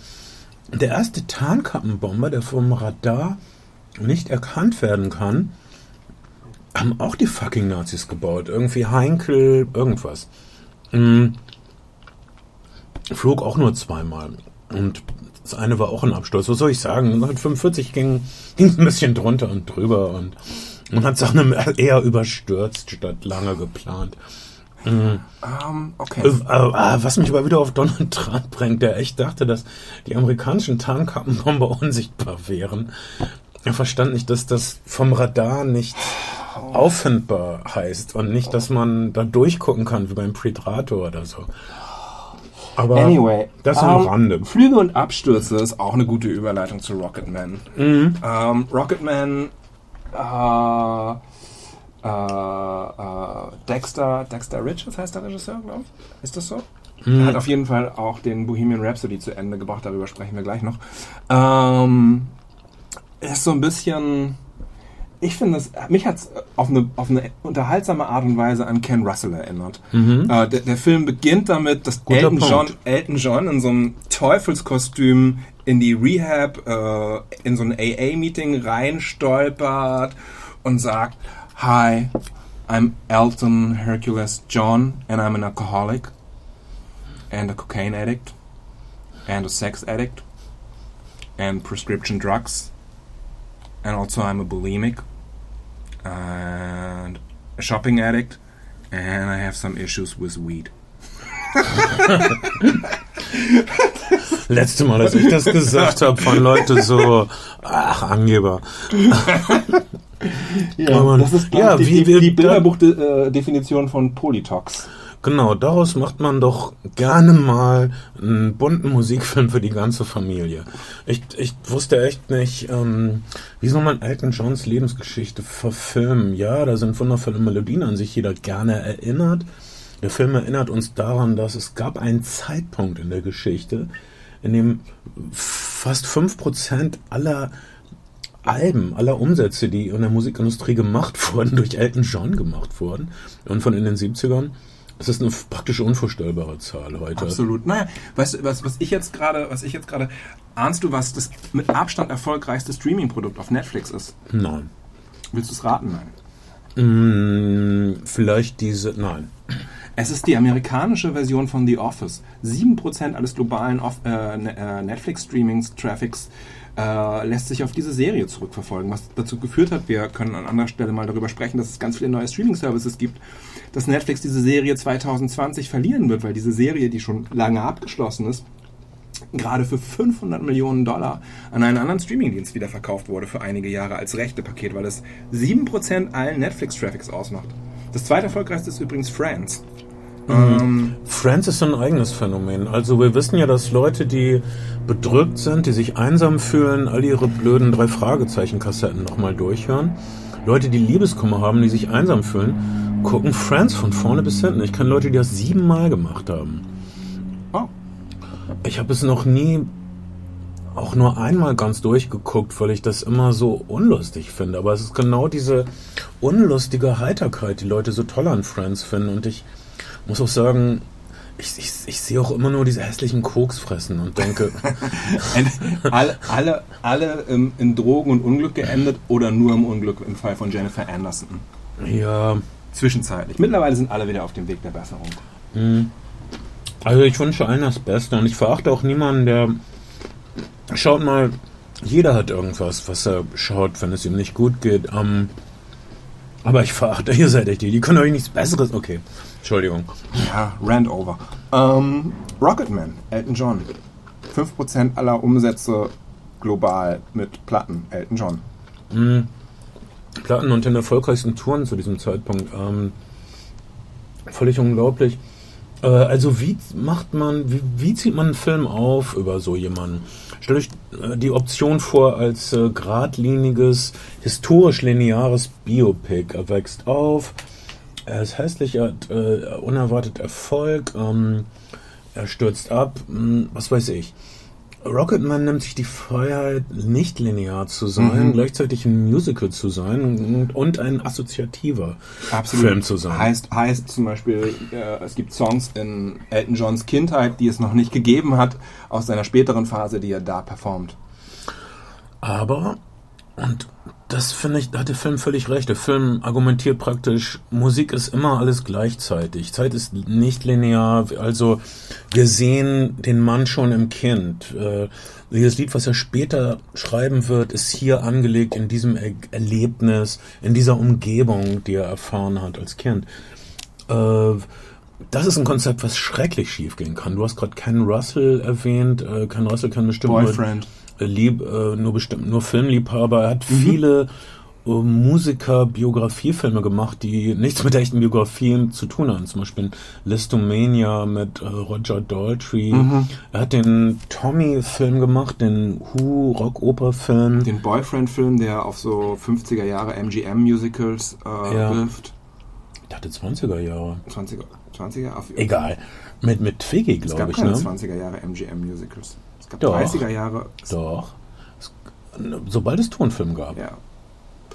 Der erste Tarnkappenbomber, der vom Radar nicht erkannt werden kann, haben auch die fucking Nazis gebaut. Irgendwie Heinkel, irgendwas. Mhm. Flog auch nur zweimal. Und das eine war auch ein Absturz. Was soll ich sagen? 1945 ging es ein bisschen drunter und drüber und man hat Sachen eher überstürzt statt lange geplant. Ähm, okay. Äh, äh, was mich aber wieder auf Donald Trump bringt, der echt dachte, dass die amerikanischen Tarnkappenbomber unsichtbar wären. Er verstand nicht, dass das vom Radar nicht auffindbar heißt und nicht, dass man da durchgucken kann wie beim Predator oder so. Aber Anyway, das am ähm, Rande. Flüge und Abstürze ist auch eine gute Überleitung zu Rocketman. Mhm. Ähm, Rocketman, äh, äh, äh, Dexter, Dexter Richards heißt der Regisseur, glaube ich. Ist das so? Mhm. Er hat auf jeden Fall auch den Bohemian Rhapsody zu Ende gebracht, darüber sprechen wir gleich noch. Ähm, ist so ein bisschen. Ich finde es, mich hat es auf eine, auf eine unterhaltsame Art und Weise an Ken Russell erinnert. Äh, der, der Film beginnt damit, dass Mhm. Guter Elton Punkt. John, Elton John in so einem Teufelskostüm in die Rehab, äh, in so ein AA-Meeting reinstolpert und sagt, Hi, I'm Elton Hercules John and I'm an alcoholic and a cocaine addict and a sex addict and prescription drugs and also I'm a bulimic and a shopping addict and I have some issues with weed. Letzte Mal, als ich das gesagt habe, waren Leute so, ach, Angeber. Aber- das ist ja, die, wie die, die Bilderbuchdefinition von Polytox. Genau, daraus macht man doch gerne mal einen bunten Musikfilm für die ganze Familie. Ich, ich wusste echt nicht, ähm, wie soll man Elton Johns Lebensgeschichte verfilmen? Ja, da sind wundervolle Melodien an sich jeder gerne erinnert. Der Film erinnert uns daran, dass es gab einen Zeitpunkt in der Geschichte, in dem fast 5% aller Alben, aller Umsätze, die in der Musikindustrie gemacht wurden, durch Elton John gemacht wurden. Und von in den 70ern. Das ist eine praktisch unvorstellbare Zahl heute. Absolut. Naja, weißt du, was, was ich jetzt gerade, was ich jetzt gerade, ahnst du, was das mit Abstand erfolgreichste Streaming-Produkt auf Netflix ist? Nein. Willst du es raten? Nein. Mm, vielleicht diese. Nein. Es ist die amerikanische Version von The Office. 7% alles globalen äh, Ne- äh, lässt sich auf diese Serie zurückverfolgen, was dazu geführt hat, wir können an anderer Stelle mal darüber sprechen, dass es ganz viele neue Streaming-Services gibt, dass Netflix diese Serie 2020 verlieren wird, weil diese Serie, die schon lange abgeschlossen ist, gerade für 500 Millionen Dollar an einen anderen Streamingdienst wieder verkauft wurde für einige Jahre als Rechtepaket, weil es 7% allen Netflix-Traffics ausmacht. Das zweite erfolgreichste ist übrigens Friends. Ähm, Friends ist so ein eigenes Phänomen. Also wir wissen ja, dass Leute, die bedrückt sind, die sich einsam fühlen, all ihre blöden drei Fragezeichen-Kassetten nochmal durchhören. Leute, die Liebeskummer haben, die sich einsam fühlen, gucken Friends von vorne bis hinten. Ich kenne Leute, die das siebenmal gemacht haben. oh, Ich habe es noch nie auch nur einmal ganz durchgeguckt, weil ich das immer so unlustig finde. Aber es ist genau diese unlustige Heiterkeit, die Leute so toll an Friends finden. Und ich muss auch sagen, ich, ich, ich sehe auch immer nur diese hässlichen Koks fressen und denke. alle alle, alle im, in Drogen und Unglück geendet oder nur im Unglück im Fall von Jennifer Anderson? Ja. Zwischenzeitlich. Mittlerweile sind alle wieder auf dem Weg der Besserung. Hm. Also ich wünsche allen das Beste und ich verachte auch niemanden, der schaut mal, jeder hat irgendwas, was er schaut, wenn es ihm nicht gut geht. Ähm, aber ich verachte, ihr seid echt die, die können euch nichts Besseres. Okay, Entschuldigung. Ja, Rand over. Ähm, Rocketman, Elton John. 5% aller Umsätze global mit Platten, Elton John. Mhm. Platten und den erfolgreichsten Touren zu diesem Zeitpunkt. Ähm, völlig unglaublich. Äh, also wie macht man, wie, wie, zieht man einen Film auf über so jemanden? Stellt euch äh, die Option vor als äh, geradliniges, historisch lineares Biopic. Er wächst auf, er ist hässlich, er hat äh, unerwartet Erfolg, ähm, er stürzt ab, mh, hm, was weiß ich. Rocketman nimmt sich die Freiheit, nicht linear zu sein, mhm. gleichzeitig ein Musical zu sein und, und ein assoziativer Absolut. Film zu sein. Heißt, heißt zum Beispiel, äh, es gibt Songs in Elton Johns Kindheit, die es noch nicht gegeben hat, aus seiner späteren Phase, die er da performt. Aber, und das finde ich, da hat der Film völlig recht. Der Film argumentiert praktisch, Musik ist immer alles gleichzeitig. Zeit ist nicht linear. Also wir sehen den Mann schon im Kind. Äh, das Lied, was er später schreiben wird, ist hier angelegt in diesem er Erlebnis, in dieser Umgebung, die er erfahren hat als Kind. Äh, das ist ein Konzept, was schrecklich schief gehen kann. Du hast gerade Ken Russell erwähnt. Äh, Ken Russell kann bestimmt Boyfriend lieb, äh, nur bestimmt nur Filmliebhaber. Er hat mhm. viele äh, Musiker Biografiefilme gemacht, die nichts mit echten Biografien zu tun haben. Zum Beispiel Listomania mit äh, Roger Daltrey. Mhm. Er hat den Tommy-Film gemacht, den Who Rock-Oper-Film. Den Boyfriend-Film, der auf so 50er Jahre MGM-Musicals äh, ja. wirft. Ich dachte 20er Jahre. 20er, 20er? Egal. Mit, mit Figgy, glaube ich. Es gab keine ne? 20er Jahre MGM-Musicals. Doch, 30er Jahre. Doch. Sobald es Tonfilm gab. Ja.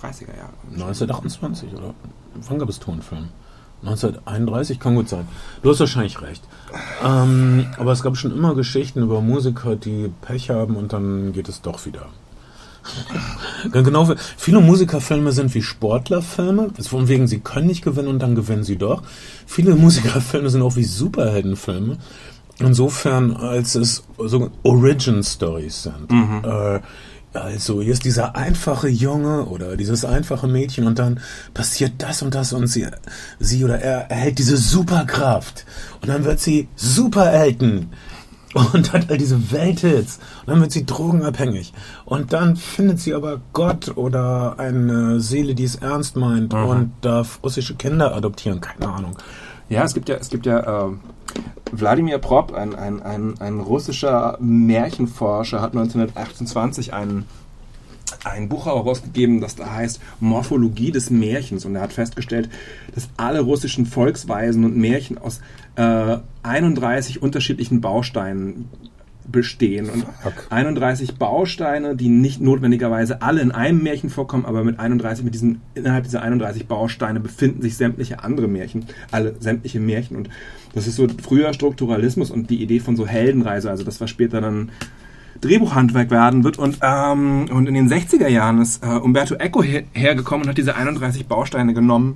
30er Jahre. 1928 oder wann gab es Tonfilm? 1931 kann gut sein. Du hast wahrscheinlich recht. Ähm, aber es gab schon immer Geschichten über Musiker, die Pech haben und dann geht es doch wieder. genau, viele Musikerfilme sind wie Sportlerfilme, von wegen sie können nicht gewinnen und dann gewinnen sie doch. Viele Musikerfilme sind auch wie Superheldenfilme, Insofern, als es so Origin Stories sind. Mhm. Äh, also, hier ist dieser einfache Junge oder dieses einfache Mädchen und dann passiert das und das und sie, sie oder er erhält diese Superkraft und dann wird sie Superelten und hat all diese Welthits und dann wird sie drogenabhängig und dann findet sie aber Gott oder eine Seele, die es ernst meint mhm. und darf russische Kinder adoptieren, keine Ahnung. Ja, es gibt ja, es gibt ja äh, Wladimir Prop, ein, ein, ein, ein russischer Märchenforscher, hat 1928 ein, ein Buch herausgegeben, das da heißt Morphologie des Märchens. Und er hat festgestellt, dass alle russischen Volksweisen und Märchen aus äh, 31 unterschiedlichen Bausteinen bestehen. Und Fuck. 31 Bausteine, die nicht notwendigerweise alle in einem Märchen vorkommen, aber mit 31, mit diesen, innerhalb dieser 31 Bausteine befinden sich sämtliche andere Märchen, alle sämtliche Märchen. Und das ist so früher Strukturalismus und die Idee von so Heldenreise, also das, was später dann Drehbuchhandwerk werden wird. Und, ähm, und in den 60er Jahren ist äh, Umberto Eco her hergekommen und hat diese 31 Bausteine genommen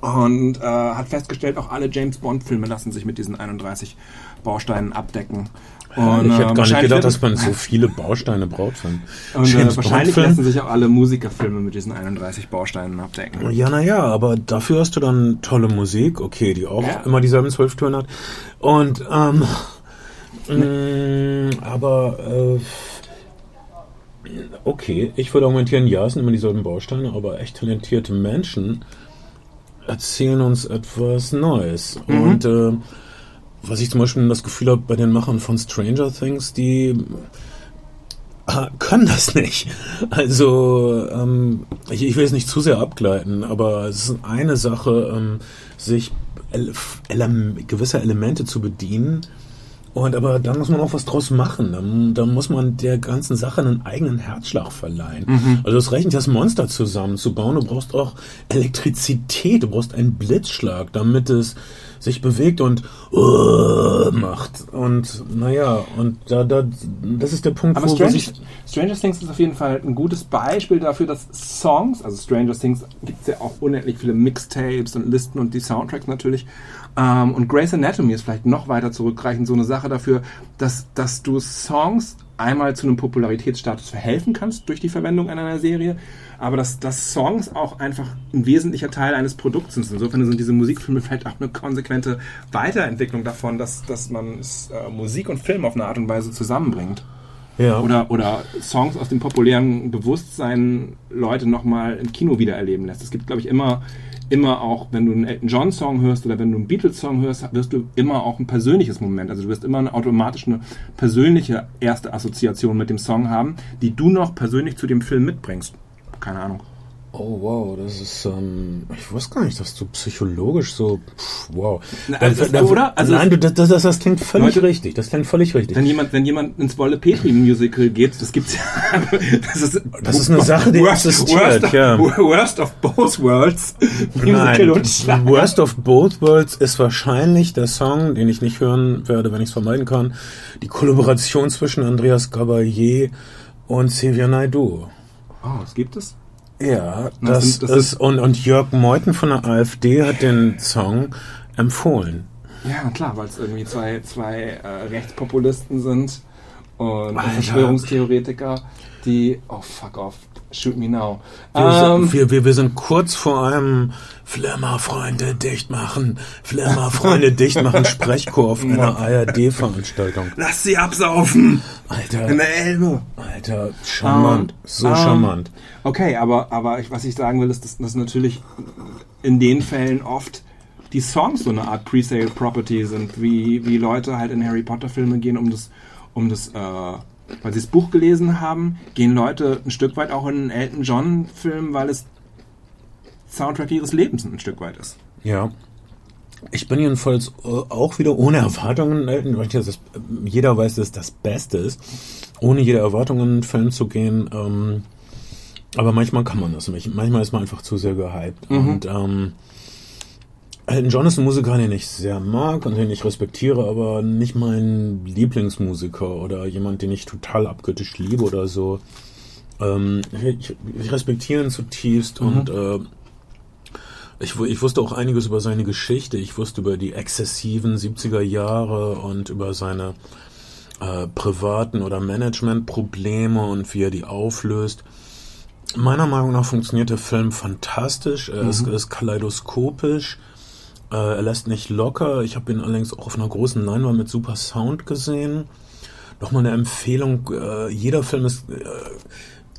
und äh, hat festgestellt, auch alle James Bond-Filme lassen sich mit diesen 31 Bausteinen abdecken. Und, ich hätte äh, gar nicht gedacht, dass man so viele Bausteine braucht. Und äh, wahrscheinlich lassen sich auch alle Musikerfilme mit diesen 31 Bausteinen abdecken. Ja, naja, aber dafür hast du dann tolle Musik, okay, die auch ja. immer dieselben zwölf Touren hat. Und, ähm, mh, aber, äh, okay, ich würde argumentieren, ja, es sind immer dieselben Bausteine, aber echt talentierte Menschen erzählen uns etwas Neues. Mhm. Und, äh, was ich zum Beispiel das Gefühl habe bei den Machern von Stranger Things, die äh, können das nicht. Also, ähm, ich, ich, will es nicht zu sehr abgleiten, aber es ist eine Sache, ähm, sich ele ele gewisser Elemente zu bedienen Und aber da muss man auch was draus machen. Dann, dann muss man der ganzen Sache einen eigenen Herzschlag verleihen. Mhm. Also es reicht nicht, das Monster zusammenzubauen. Du brauchst auch Elektrizität, du brauchst einen Blitzschlag, damit es sich bewegt und uh, macht. Und naja, und da, da, das ist der Punkt, Aber wo, Stranger, sich Stranger Things ist auf jeden Fall ein gutes Beispiel dafür, dass Songs, also Stranger Things gibt es ja auch unendlich viele Mixtapes und Listen und die Soundtracks natürlich. Ähm, und Grey's Anatomy ist vielleicht noch weiter zurückreichend so eine Sache dafür, dass, dass du Songs einmal zu einem Popularitätsstatus verhelfen kannst durch die Verwendung einer Serie, aber dass, dass Songs auch einfach ein wesentlicher Teil eines Produkts sind. Insofern sind diese Musikfilme vielleicht auch eine konsequente Weiterentwicklung davon, dass, dass man äh, Musik und Film auf eine Art und Weise zusammenbringt. ja. Oder, oder Songs aus dem populären Bewusstsein Leute nochmal im Kino wiedererleben lässt. Es gibt, glaube ich, immer, immer auch, wenn du einen Elton John Song hörst oder wenn du einen Beatles Song hörst, wirst du immer auch ein persönliches Moment. Also du wirst immer eine, automatisch eine persönliche erste Assoziation mit dem Song haben, die du noch persönlich zu dem Film mitbringst. Keine Ahnung. Oh wow, das ist, ähm, ich wusste gar nicht, dass du psychologisch so, pff, wow. Na, also das- oder? Also nein, du, das, das, das, das klingt völlig Leute- richtig, das klingt völlig richtig. Wenn jemand, wenn jemand ins Wolle Petri Musical geht, das gibt's ja. Das ist, Das ist eine Sache, die worst, existiert, worst, of, ja. worst of both worlds. Musical Nein, und Schlager. Worst of Both Worlds ist wahrscheinlich der Song, den ich nicht hören werde, wenn ich es vermeiden kann. Die Kollaboration zwischen Andreas Gabalier und Xavier Naidoo. Oh, was gibt es? Ja, Das das, ist, und, und Jörg Meuthen von der AfD hat den Song empfohlen. Ja, klar, weil es irgendwie zwei, zwei äh, Rechtspopulisten sind und Alter. Verschwörungstheoretiker, die. Oh, fuck off. Shoot me now. Wir, Ähm, sind, wir, wir, wir sind kurz vor einem Flimmerfreunde dicht machen, Flimmerfreunde dicht machen Sprechchor auf einer ARD-Veranstaltung. lass sie absaufen! Alter, In der Elbe! Alter, charmant, Ähm, so ähm, charmant. Okay, aber, aber ich, was ich sagen will, ist, dass, dass natürlich in den Fällen oft die Songs so eine Art Pre-Sale Property sind, wie, wie Leute halt in Harry Potter Filme gehen, um das, um das, äh, weil sie das Buch gelesen haben, gehen Leute ein Stück weit auch in einen Elton John Film, weil es Soundtrack ihres Lebens ein Stück weit ist. Ja. Ich bin jedenfalls äh, auch wieder ohne Erwartungen, äh, weil das, das, jeder weiß, dass das Beste ist, ohne jede Erwartung in einen Film zu gehen. Ähm, aber manchmal kann man das nicht. Manchmal ist man einfach zu sehr gehypt. Und ähm, Elton John ist ein Musiker, den ich sehr mag und den ich respektiere, aber nicht mein Lieblingsmusiker oder jemand, den ich total abgöttisch liebe oder so. Ähm, ich, ich respektiere ihn zutiefst und äh, ich, ich wusste auch einiges über seine Geschichte. Ich wusste über die exzessiven 70er Jahre und über seine äh, privaten oder Managementprobleme und wie er die auflöst. Meiner Meinung nach funktioniert der Film fantastisch. Er ist, ist kaleidoskopisch. Äh, er lässt nicht locker. Ich habe ihn allerdings auch auf einer großen Leinwand mit super Sound gesehen. Nochmal eine Empfehlung. Äh, jeder Film ist äh,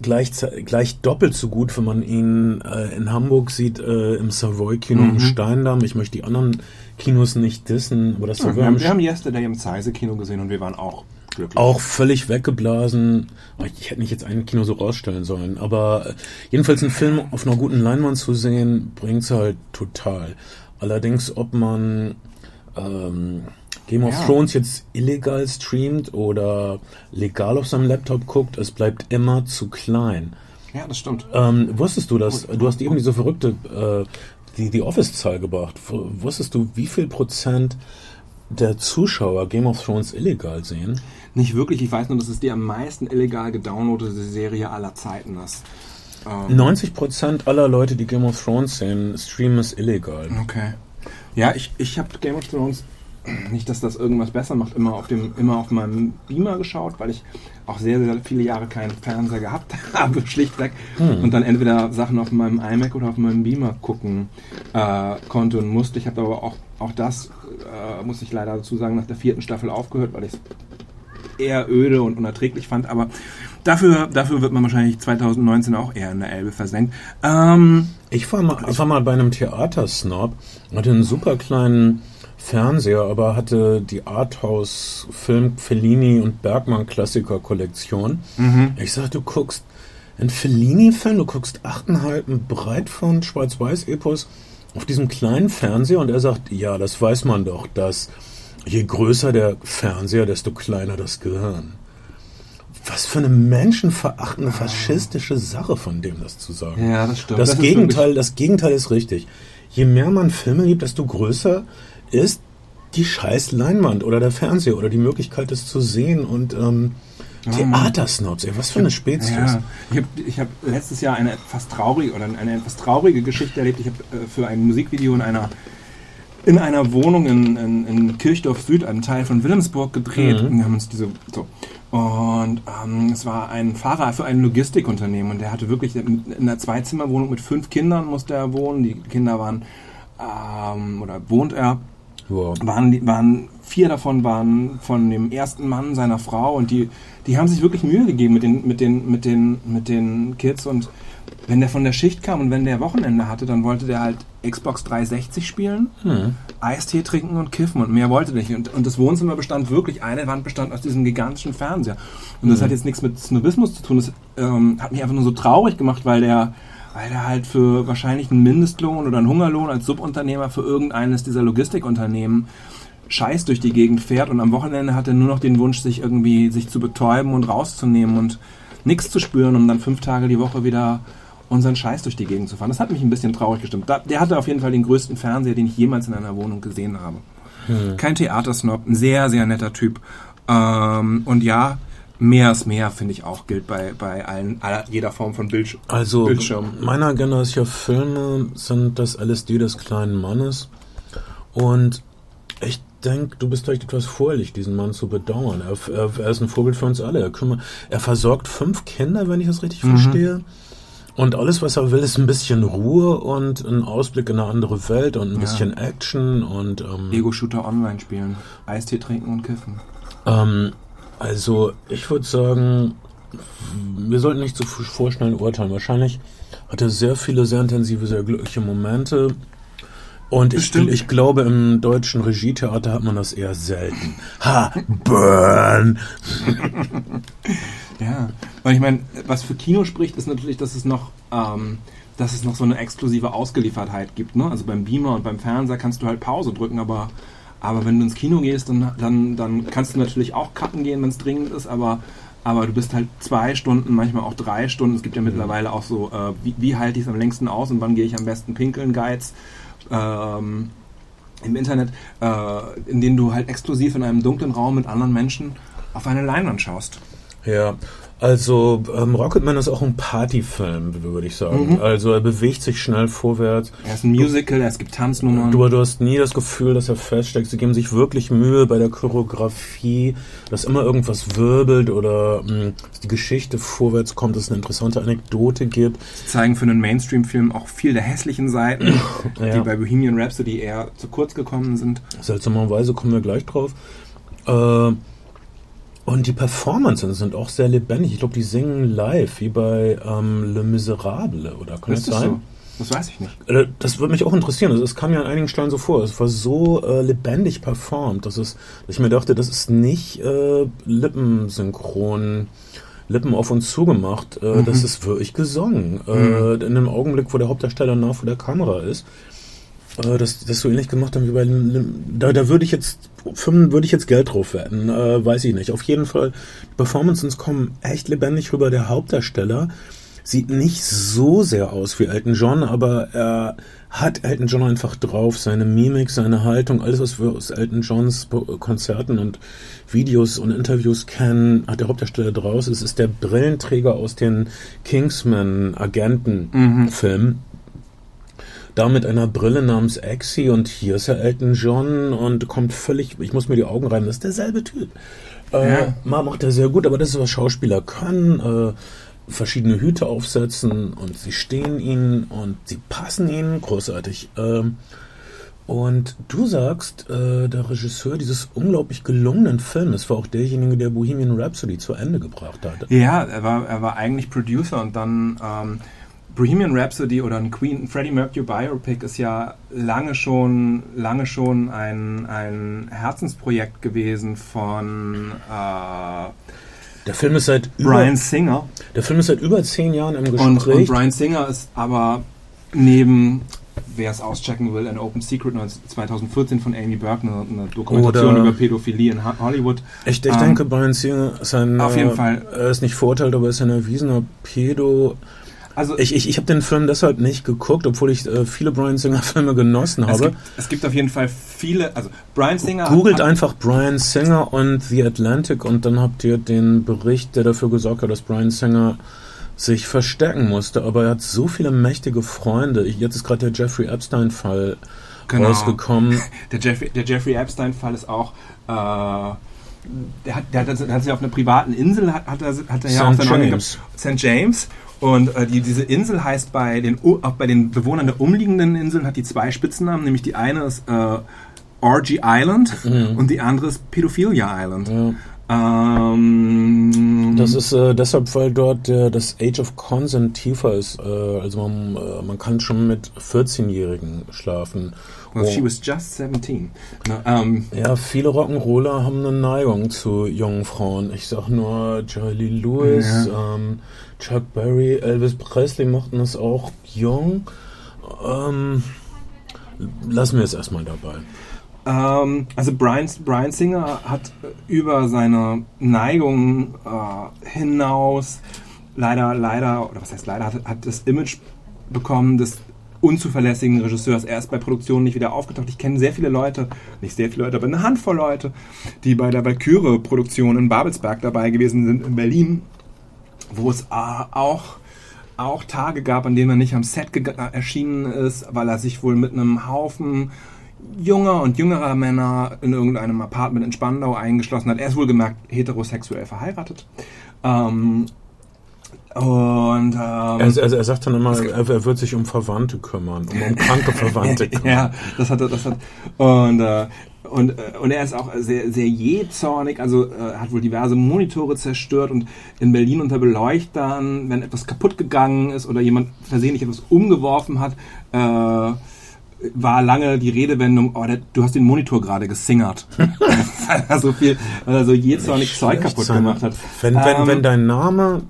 gleich, gleich doppelt so gut, wenn man ihn äh, in Hamburg sieht, äh, im Savoy-Kino im Steindamm. Ich möchte die anderen Kinos nicht dissen, aber das Ja, wir, haben, wir haben Yesterday im Zeise-Kino gesehen und wir waren auch glücklich. auch völlig weggeblasen. Oh, Ich hätte nicht jetzt ein Kino so rausstellen sollen, aber äh, jedenfalls einen Film auf einer guten Leinwand zu sehen, bringt's halt total. Allerdings, ob man ähm, Game of Ja. Thrones jetzt illegal streamt oder legal auf seinem Laptop guckt, es bleibt immer zu klein. Ja, das stimmt. Ähm, wusstest du das? Du hast eben diese verrückte äh, die, die Office-Zahl gebracht. Wusstest du, wie viel Prozent der Zuschauer Game of Thrones illegal sehen? Nicht wirklich, ich weiß nur, dass es die am meisten illegal gedownloadete Serie aller Zeiten ist. Ähm, 90% aller Leute, die Game of Thrones sehen, streamen es illegal. Okay. Ja, ich, ich habe Game of Thrones, nicht, dass das irgendwas besser macht, immer auf, dem, immer auf meinem Beamer geschaut, weil ich auch sehr, sehr viele Jahre keinen Fernseher gehabt habe, schlichtweg. Und dann entweder Sachen auf meinem iMac oder auf meinem Beamer gucken äh, konnte und musste. Ich habe aber auch, auch das, äh, muss ich leider dazu sagen, nach der vierten Staffel aufgehört, weil ich es eher öde und unerträglich fand. Aber dafür, dafür wird man wahrscheinlich 2019 auch eher in der Elbe versenkt. Ähm, Ich war mal, ich war mal bei einem Theatersnob, hatte einen super kleinen Fernseher, aber hatte die Arthouse Film Fellini und Bergmann Klassiker Kollektion. Ich sag, du guckst einen Fellini-Film, du guckst 8,5 Breitfond Schwarz-Weiß-Epos auf diesem kleinen Fernseher und er sagt, ja, das weiß man doch, dass Je größer der Fernseher, desto kleiner das Gehirn. Was für eine menschenverachtende, faschistische Sache von dem, das zu sagen. Ja, das stimmt. Das, Das Gegenteil, das Gegenteil ist richtig. Je mehr man Filme gibt, desto größer ist die scheiß Leinwand oder der Fernseher oder die Möglichkeit, es zu sehen und ähm, Theatersnobs, ey, was für eine Spezies. Ja, ich habe ich hab letztes Jahr eine etwas traurige oder eine etwas traurige Geschichte erlebt. Ich habe äh, für ein Musikvideo in einer in einer Wohnung in, in, in Kirchdorf Süd, einem Teil von Wilhelmsburg, gedreht. Mhm. Und wir haben uns diese so und ähm, es war ein Fahrer für ein Logistikunternehmen und der hatte wirklich in in einer Zweizimmerwohnung mit fünf Kindern musste er wohnen. Die Kinder waren ähm, oder wohnt er Wow. waren, waren vier davon waren von dem ersten Mann seiner Frau und die, die haben sich wirklich Mühe gegeben mit den, mit den, mit den, mit den Kids und wenn der von der Schicht kam und wenn der Wochenende hatte, dann wollte der halt Xbox 360 spielen, Hm. Eistee trinken und kiffen und mehr wollte der nicht. Und, und das Wohnzimmer bestand wirklich, eine Wand bestand aus diesem gigantischen Fernseher. Und das hat jetzt nichts mit Snobismus zu tun, das ähm, hat mich einfach nur so traurig gemacht, weil der weil der halt für wahrscheinlich einen Mindestlohn oder einen Hungerlohn als Subunternehmer für irgendeines dieser Logistikunternehmen Scheiß durch die Gegend fährt und am Wochenende hat er nur noch den Wunsch, sich irgendwie sich zu betäuben und rauszunehmen und nichts zu spüren, um dann fünf Tage die Woche wieder unseren Scheiß durch die Gegend zu fahren. Das hat mich ein bisschen traurig gestimmt. Der hatte auf jeden Fall den größten Fernseher, den ich jemals in einer Wohnung gesehen habe. Kein Theatersnob, ein sehr, sehr netter Typ. Ähm, und ja, mehr ist mehr, finde ich auch, gilt bei, bei allen, aller, jeder Form von Bildsch Also, Bildschirm. meiner Generation Filme sind das LSD des kleinen Mannes. Und ich denke, du bist vielleicht etwas vorlich, diesen Mann zu bedauern. Er, er, er ist ein Vorbild für uns alle. Er, kümmert, er versorgt fünf Kinder, wenn ich das richtig Mhm. verstehe. Und alles, was er will, ist ein bisschen Ruhe und ein Ausblick in eine andere Welt und ein bisschen Action und ähm, Ego-Shooter online spielen, Eistee trinken und kiffen. Ähm, also, ich würde sagen, wir sollten nicht zu vorschnell urteilen. Wahrscheinlich hat er sehr viele sehr intensive, sehr glückliche Momente. Und ich, ich glaube, im deutschen Regietheater hat man das eher selten. Ha, burn! Ja, weil ich meine, was für Kino spricht, ist natürlich, dass es noch, ähm, dass es noch so eine exklusive Ausgeliefertheit gibt. Ne? Also beim Beamer und beim Fernseher kannst du halt Pause drücken, aber, aber wenn du ins Kino gehst, dann, dann, dann kannst du natürlich auch cutten gehen, wenn es dringend ist, aber, aber du bist halt zwei Stunden, manchmal auch drei Stunden. Es gibt ja mittlerweile auch so, äh, wie, wie halte ich es am längsten aus und wann gehe ich am besten pinkeln, Guides. Ähm, im Internet, äh, in denen du halt exklusiv in einem dunklen Raum mit anderen Menschen auf eine Leinwand schaust. Ja, also ähm, Rocketman ist auch ein Partyfilm, würde ich sagen. Mhm. Also er bewegt sich schnell vorwärts. Er ist ein Musical, es gibt Tanznummern. Du, du hast nie das Gefühl, dass er feststeckt. Sie geben sich wirklich Mühe bei der Choreografie, dass immer irgendwas wirbelt oder mh, dass die Geschichte vorwärts kommt, dass es eine interessante Anekdote gibt. Sie zeigen für einen Mainstream-Film auch viel der hässlichen Seiten, Ja. die bei Bohemian Rhapsody eher zu kurz gekommen sind. Seltsamerweise kommen wir gleich drauf. Äh, und die Performances sind auch sehr lebendig. Ich glaube, die singen live, wie bei ähm, Le Miserable, oder kann das Ist das sein? so? Das weiß ich nicht. Äh, Das würde mich auch interessieren. Also es kam mir an einigen Stellen so vor. Es war so äh, lebendig performt, dass, es, dass ich mir dachte, das ist nicht äh, lippensynchron, Lippen auf uns zugemacht. Äh, Das ist wirklich gesungen. Äh, in dem Augenblick, wo der Hauptdarsteller nah vor der Kamera ist. Äh, das, das so ähnlich gemacht haben wie bei da, da würde ich jetzt fünf- würde ich jetzt Geld drauf wetten, äh, weiß ich nicht. Auf jeden Fall, die Performances kommen echt lebendig rüber. Der Hauptdarsteller sieht nicht so sehr aus wie Elton John, aber er hat Elton John einfach drauf. Seine Mimik, seine Haltung, alles, was wir aus Elton Johns Konzerten und Videos und Interviews kennen, hat der Hauptdarsteller draus. Es ist der Brillenträger aus den Kingsman-Agenten-Filmen. Da mit einer Brille namens Exy und hier ist er Elton John und kommt völlig, ich muss mir die Augen reiben, das ist derselbe Typ. Äh, Ja. Mal macht er sehr gut, aber das ist, was Schauspieler können. Äh, verschiedene Hüte aufsetzen und sie stehen ihnen und sie passen ihnen großartig. Ähm, und du sagst, äh, der Regisseur dieses unglaublich gelungenen Filmes war auch derjenige, der Bohemian Rhapsody zu Ende gebracht hat. Ja, er war, er war eigentlich Producer und dann ähm, Bohemian Rhapsody oder ein Queen, ein Freddie Mercury Biopic ist ja lange schon, lange schon ein, ein Herzensprojekt gewesen von äh, Der Film ist seit über, Brian Singer. der Film ist seit über zehn Jahren im Und, und Gespräch. Brian Singer ist aber neben, wer es auschecken will, ein Open Secret 2014 von Amy Burke, eine, Dokumentation Oder- über Pädophilie in Hollywood. Ich, ich Ähm, denke, Brian Singer ist ein, auf jeden äh, Fall. er ist nicht verurteilt, aber er ist ein erwiesener Pedo. Also Ich, ich, ich habe den Film deshalb nicht geguckt, obwohl ich äh, viele Brian Singer Filme genossen es, habe. gibt, es gibt auf jeden Fall viele, also Brian Singer Googelt einfach Brian Singer und The Atlantic und dann habt ihr den Bericht, der dafür gesorgt hat, dass Brian Singer sich verstärken musste. Aber er hat so viele mächtige Freunde. Jetzt ist gerade der Jeffrey Epstein-Fall Genau. rausgekommen. Der Jeffrey, der Jeffrey Epstein-Fall ist auch. Äh, der hat, der hat, das- hat sich auf einer privaten Insel hat, hat er, hat er ja St. James. St. James. Und äh, die, diese Insel heißt bei den, auch bei den Bewohnern der umliegenden Inseln hat die zwei Spitznamen, nämlich die eine ist äh, Orgy Island und die andere ist Pedophilia Island. Ja. Ähm, Das ist äh, deshalb, weil dort der, das Age of Consent tiefer ist. Äh, also man, äh, man kann schon mit 14-Jährigen schlafen. well, Oh. she was just 17. Ne, ähm, Ja, viele Rock'n'Roller haben eine Neigung zu jungen Frauen. Ich sag nur Lee Lewis, ähm, Chuck Berry, Elvis Presley mochten es auch jung. Ähm, lassen wir es erstmal dabei. Ähm, also Brian, Brian Singer hat über seine Neigung äh, hinaus leider, leider, oder was heißt leider, hat, hat das Image bekommen des unzuverlässigen Regisseurs. Er ist bei Produktionen nicht wieder aufgetaucht. Ich kenne sehr viele Leute, nicht sehr viele Leute, aber eine Handvoll Leute, die bei der Valkyrie-Produktion in Babelsberg dabei gewesen sind in Berlin, wo es äh, auch auch Tage gab, an denen er nicht am Set äh, erschienen ist, weil er sich wohl mit einem Haufen junger und jüngerer Männer in irgendeinem Apartment in Spandau eingeschlossen hat. Er ist wohlgemerkt heterosexuell verheiratet. Ähm, und ähm, Er, er, er sagt dann immer, er, er wird sich um Verwandte kümmern, um, um kranke Verwandte kümmern. ja, das hat er, das hat und äh, und, äh, und er ist auch sehr, sehr jähzornig, also äh, hat wohl diverse Monitore zerstört und in Berlin unter Beleuchtern, wenn etwas kaputt gegangen ist oder jemand versehentlich etwas umgeworfen hat, äh, war lange die Redewendung, oh, der, du hast den Monitor gerade gesingert. weil er so viel, weil er so jähzornig Zeug kaputt sein. gemacht hat. Wenn, wenn, Ähm, wenn dein Name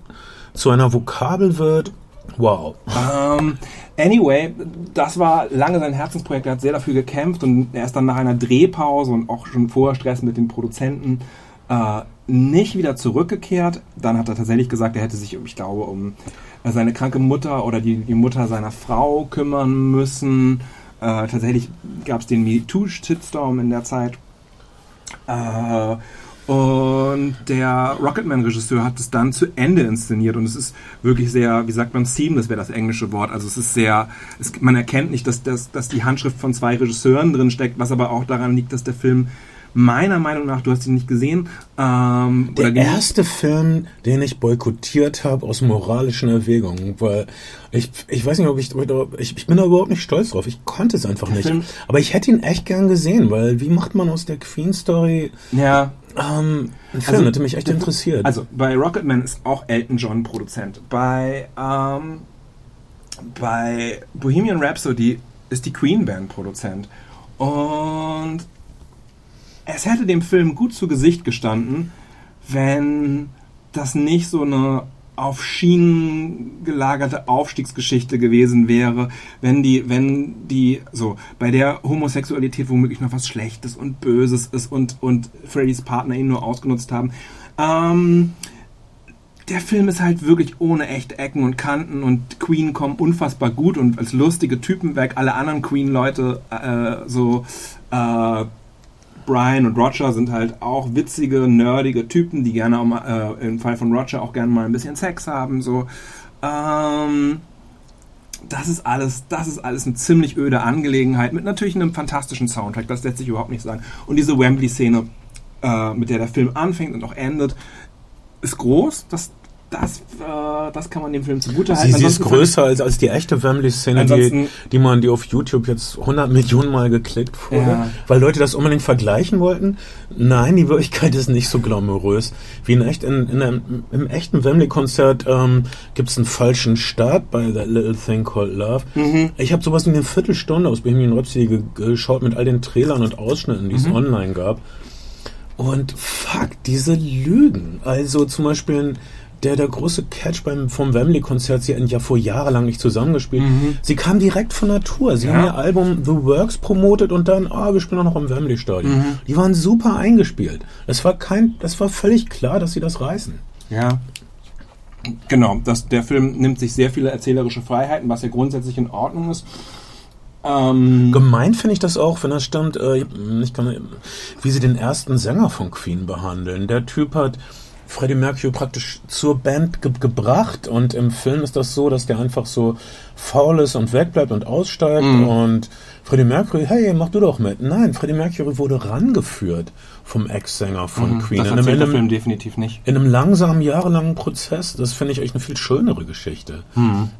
zu einer Vokabel wird, wow. Ähm, anyway, das war lange sein Herzensprojekt. Er hat sehr dafür gekämpft und er ist dann nach einer Drehpause und auch schon vorher Stress mit den Produzenten äh, nicht wieder zurückgekehrt. Dann hat er tatsächlich gesagt, er hätte sich, ich glaube, um äh, seine kranke Mutter oder die, die Mutter seiner Frau kümmern müssen. Äh, tatsächlich gab es den MeToo-Shitstorm in der Zeit. Äh, und der Rocketman-Regisseur hat es dann zu Ende inszeniert und es ist wirklich sehr, wie sagt man, seamless wäre das englische Wort. Also es ist sehr, es, man erkennt nicht, dass, dass, dass die Handschrift von zwei Regisseuren drin steckt, was aber auch daran liegt, dass der Film meiner Meinung nach, du hast ihn nicht gesehen, ähm, Der erste Film, den ich boykottiert habe aus moralischen Erwägungen, weil ich, ich weiß nicht, ob ich, ich, ich bin da überhaupt nicht stolz drauf. Ich konnte es einfach nicht. Film- Aber ich hätte ihn echt gern gesehen, weil wie macht man aus der Queen Story ja, ähm, einen Film? hätte mich echt interessiert. Also bei Rocketman ist auch Elton John Produzent. Bei, ähm, bei Bohemian Rhapsody ist die Queen Band Produzent. Und es hätte dem Film gut zu Gesicht gestanden, wenn das nicht so eine auf Schienen gelagerte Aufstiegsgeschichte gewesen wäre, wenn die, wenn die, so, bei der Homosexualität womöglich noch was Schlechtes und Böses ist und, und Freddys Partner ihn nur ausgenutzt haben. Ähm, der Film ist halt wirklich ohne echte Ecken und Kanten und Queen kommen unfassbar gut und als lustige Typen weg. Alle anderen Queen-Leute, äh, so äh, Brian und Roger sind halt auch witzige, nerdige Typen, die gerne auch mal, äh, im Fall von Roger auch gerne mal ein bisschen Sex haben. So, ähm, das ist alles, das ist alles eine ziemlich öde Angelegenheit mit natürlich einem fantastischen Soundtrack. Das lässt sich überhaupt nicht sagen. Und diese Wembley-Szene, äh, mit der der Film anfängt und auch endet, ist groß. Das, das, äh, das kann man dem Film zugute halten. sie, sie ist größer als, als die echte Wembley-Szene, die, die man, die auf YouTube jetzt 100 Millionen Mal geklickt wurde, Ja. weil Leute das unbedingt vergleichen wollten. Nein, die Wirklichkeit ist nicht so glamourös. Wie in echt, in, in einem, im echten Wembley-Konzert ähm, gibt es einen falschen Start bei That Little Thing Called Love. Mhm. Ich habe sowas in eine Viertelstunde aus Bohemian Rhapsody ge geschaut mit all den Trailern und Ausschnitten, die es Mhm. online gab. Und fuck, diese Lügen. Also zum Beispiel der, der große Catch beim, vom Wembley-Konzert, sie hatten ja vor jahrelang nicht zusammengespielt. Mhm. Sie kam direkt von Natur. Sie Ja. haben ihr Album The Works promotet und dann, ah, wir spielen auch noch im Wembley-Stadion. Mhm. Die waren super eingespielt. Es war kein, das war völlig klar, dass sie das reißen. Ja. Genau, das, der Film nimmt sich sehr viele erzählerische Freiheiten, was ja grundsätzlich in Ordnung ist. Ähm, Gemeint finde ich das auch, wenn das stimmt, äh, ich kann, wie sie den ersten Sänger von Queen behandeln. Der Typ hat Freddie Mercury praktisch zur Band ge gebracht und im Film ist das so, dass der einfach so faul ist und wegbleibt und aussteigt Mhm. und Freddie Mercury, hey, mach du doch mit. Nein, Freddie Mercury wurde rangeführt vom Ex-Sänger von Queen. Mhm. das In einem, der Film definitiv nicht. in einem langsamen, jahrelangen Prozess. Das finde ich echt eine viel schönere Geschichte.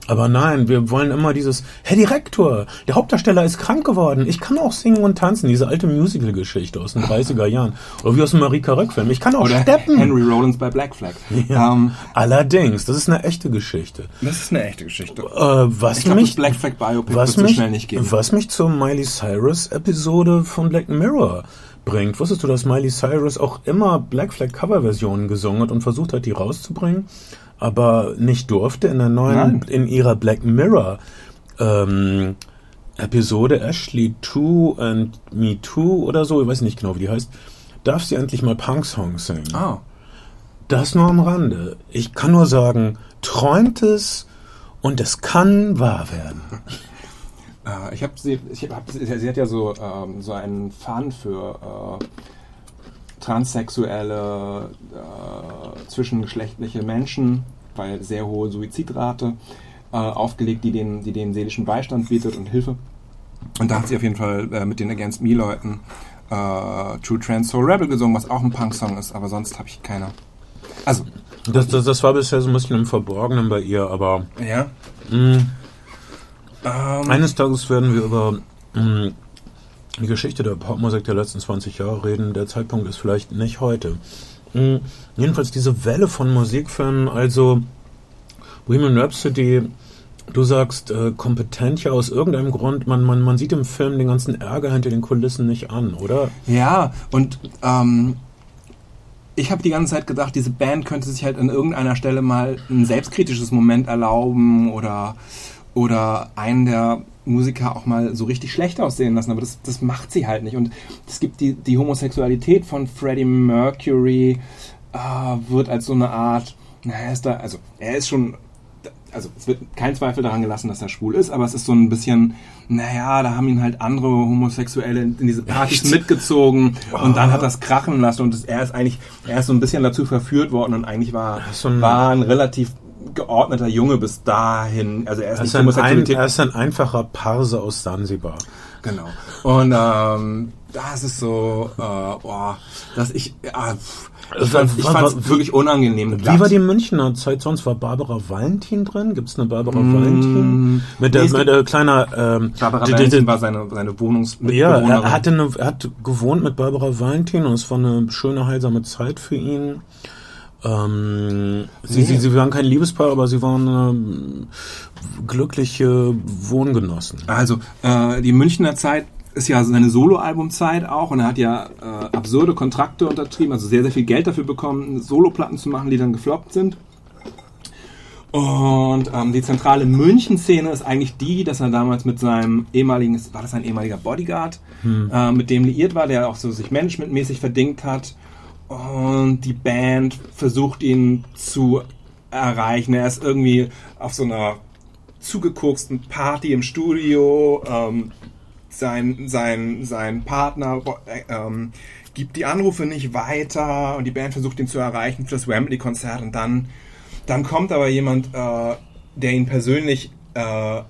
Aber nein, wir wollen immer dieses, Herr Direktor, der Hauptdarsteller ist krank geworden. Ich kann auch singen und tanzen. Diese alte Musical-Geschichte aus den 30er Jahren. Oder wie aus dem Marika Röck-Film. Ich kann auch Oder steppen. Henry Rollins bei Black Flag. Ja. Ähm, Allerdings, das ist eine echte Geschichte. das ist eine echte Geschichte. Äh, was Ich glaube, das mich, Black Flag Biopic was wird so mich, schnell nicht geben. was mich zur Miley Cyrus Episode von Black Mirror bringt. Wusstest du, dass Miley Cyrus auch immer Black Flag Coverversionen gesungen hat und versucht hat, die rauszubringen, aber nicht durfte in der neuen, Nein. in ihrer Black Mirror ähm, Episode Ashley 2 and Me Too oder so, ich weiß nicht genau, wie die heißt, darf sie endlich mal Punk-Songs singen. Ah, Das nur am Rande. Ich kann nur sagen, träumt es und es kann wahr werden. äh, ich habe sie, ich hab, sie, sie hat ja so, ähm, so einen Fun für äh, transsexuelle, äh, zwischengeschlechtliche Menschen, weil sehr hohe Suizidrate äh, aufgelegt, die den, die den seelischen Beistand bietet und Hilfe. Und da hat sie auf jeden Fall äh, mit den Against Me-Leuten äh, True Trans Soul Rebel gesungen, was auch ein Punk-Song ist, aber sonst habe ich keine. Also, Das, das, das war bisher so ein bisschen im Verborgenen bei ihr, aber ja. mh, Ähm, eines Tages werden wir über mh, die Geschichte der Popmusik der letzten 20 Jahre reden. Der Zeitpunkt ist vielleicht nicht heute. Mh, jedenfalls diese Welle von Musikfilmen, also Bohemian Rhapsody, du sagst äh, kompetent ja aus irgendeinem Grund, man, man, man sieht im Film den ganzen Ärger hinter den Kulissen nicht an, oder? Ja, und ähm, ich habe die ganze Zeit gedacht, diese Band könnte sich halt an irgendeiner Stelle mal ein selbstkritisches Moment erlauben oder, oder einen der Musiker auch mal so richtig schlecht aussehen lassen, aber das, das macht sie halt nicht. Und es gibt die, die Homosexualität von Freddie Mercury, äh, wird als so eine Art, na, er ist da, also er ist schon also es wird kein Zweifel daran gelassen, dass er schwul ist, aber es ist so ein bisschen, naja, da haben ihn halt andere Homosexuelle in diese Partys Echt? mitgezogen und dann hat das krachen lassen und das, er ist eigentlich, er ist so ein bisschen dazu verführt worden und eigentlich war, so ein- war ein relativ geordneter Junge bis dahin. Also er ist Er nicht ist, ein, ein, Homosexualität. er ist ein einfacher Parse aus Sansibar. Genau. Und ähm, das ist so, äh, boah, dass ich, ja, pff, ich wa- fand's wa- wirklich unangenehm. Wie war die Münchner Zeit sonst? War Barbara Valentin drin? Gibt es eine Barbara Valentin? Mit der, nee, es mit der kleiner... Ähm, Barbara die- Valentin war seine, seine ja, Wohnungsmitbewohnerin. er, hatte eine, er hat gewohnt mit Barbara Valentin und es war eine schöne, heilsame Zeit für ihn. Ähm, sie, Nee. sie, sie waren kein Liebespaar, aber sie waren ähm, glückliche Wohngenossen. Also, äh, die Münchner Zeit ist ja seine Soloalbumzeit auch und er hat ja äh, absurde Kontrakte untertrieben, also sehr, sehr viel Geld dafür bekommen, Soloplatten zu machen, die dann gefloppt sind. Und ähm, die zentrale München-Szene ist eigentlich die, dass er damals mit seinem ehemaligen, war das ein ehemaliger Bodyguard, äh, mit dem liiert war, der auch so sich managementmäßig verdingt hat. Und die Band versucht ihn zu erreichen. Er ist irgendwie auf so einer zugekoksten Party im Studio. Ähm, sein, sein, sein Partner äh, ähm, gibt die Anrufe nicht weiter und die Band versucht ihn zu erreichen für das Wembley-Konzert und dann, dann kommt aber jemand, äh, der ihn persönlich äh,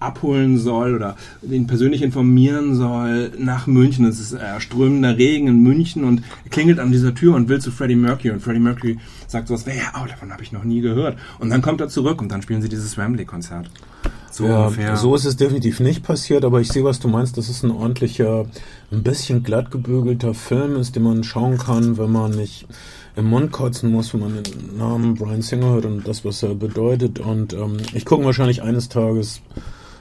abholen soll oder ihn persönlich informieren soll nach München. Es ist äh, strömender Regen in München und klingelt an dieser Tür und will zu Freddie Mercury und Freddie Mercury sagt sowas, ja, oh, davon habe ich noch nie gehört. Und dann kommt er zurück und dann spielen sie dieses Wembley-Konzert. So Ja, ungefähr. so ist es definitiv nicht passiert, aber ich sehe, was du meinst, dass es ein ordentlicher, ein bisschen glatt gebügelter Film ist, den man schauen kann, wenn man nicht im Mund kotzen muss, wenn man den Namen Brian Singer hört und das, was er bedeutet. Und ähm, ich gucke wahrscheinlich eines Tages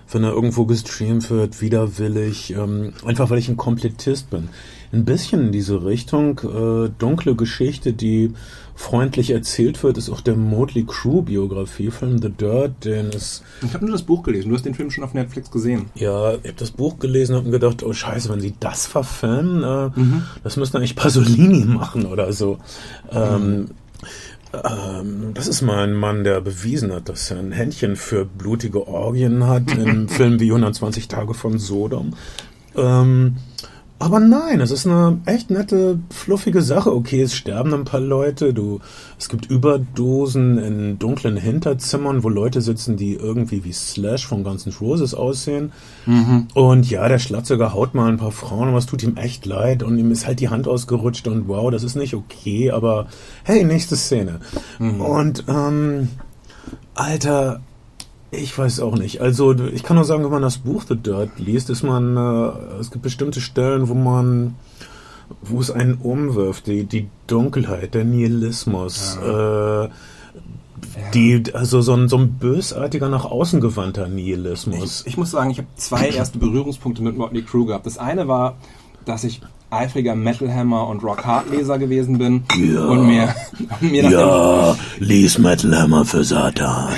wenn er irgendwo gestreamt wird, widerwillig, ähm, einfach weil ich ein Komplettist bin. Ein bisschen in diese Richtung, äh, dunkle Geschichte, die freundlich erzählt wird, ist auch der Motley Crue Biografiefilm The Dirt, den ist... Ich habe nur das Buch gelesen, du hast den Film schon auf Netflix gesehen. Ja, ich habe das Buch gelesen und gedacht, oh scheiße, wenn sie das verfilmen, äh, mhm. das müsste eigentlich Pasolini machen oder so. Ähm, mhm. Ähm, das ist mal ein Mann, der bewiesen hat, dass er ein Händchen für blutige Orgien hat in Filmen wie 120 Tage von Sodom. Ähm, aber nein, es ist eine echt nette, fluffige Sache. Okay, es sterben ein paar Leute. Du, es gibt Überdosen in dunklen Hinterzimmern, wo Leute sitzen, die irgendwie wie Slash von Guns N' Roses aussehen. Mhm. Und ja, der Schlagzeuger haut mal ein paar Frauen, aber es tut ihm echt leid und ihm ist halt die Hand ausgerutscht und wow, das ist nicht okay, aber hey, nächste Szene. Mhm. Und ähm, Alter, ich weiß auch nicht. Also ich kann nur sagen, wenn man das Buch The Dirt liest, ist man, äh, es gibt bestimmte Stellen, wo man, wo es einen umwirft, die, die Dunkelheit, der Nihilismus, ja. äh, die, also so ein, so ein bösartiger, nach außen gewandter Nihilismus. Ich, ich muss sagen, ich habe zwei erste Berührungspunkte mit Motley Crue gehabt. Das eine war, dass ich eifriger Metal Hammer und Rock Hard Leser gewesen bin ja, und mir, und mir ja, lies Metal Hammer für Satan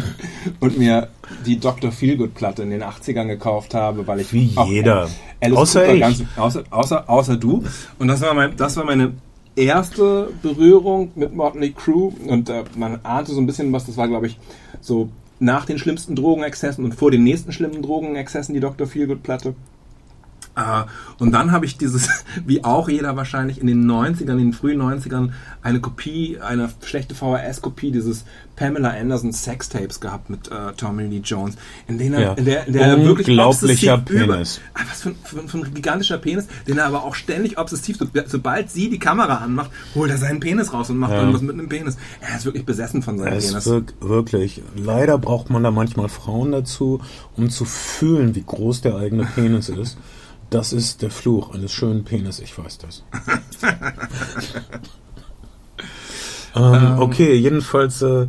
und mir die Dr. Feelgood Platte in den 80ern gekauft habe, weil ich wie jeder Alice außer Cooper ich. Ganz, außer, außer, außer du und das war mein das war meine erste Berührung mit Motley Crue und äh, man ahnte so ein bisschen was das war glaube ich so nach den schlimmsten Drogenexzessen und vor den nächsten schlimmen Drogenexzessen die Dr. Feelgood Platte und dann habe ich dieses, wie auch jeder wahrscheinlich in den 90ern, in den frühen 90ern, eine Kopie, eine schlechte VHS-Kopie dieses Pamela Anderson Sextapes gehabt mit äh, Tommy Lee Jones, in denen er, ja. in der, in der wirklich Unglaublicher Penis. Über, ah, was für, für, für, ein gigantischer Penis, den er aber auch ständig obsessiv, sobald sie die Kamera anmacht, holt er seinen Penis raus und macht ja. irgendwas mit einem Penis. Er ist wirklich besessen von seinem es Penis. Wirk, wirklich. Leider braucht man da manchmal Frauen dazu, um zu fühlen, wie groß der eigene Penis ist. Das ist der Fluch eines schönen Penis, ich weiß das. Ähm, ähm, okay, jedenfalls äh,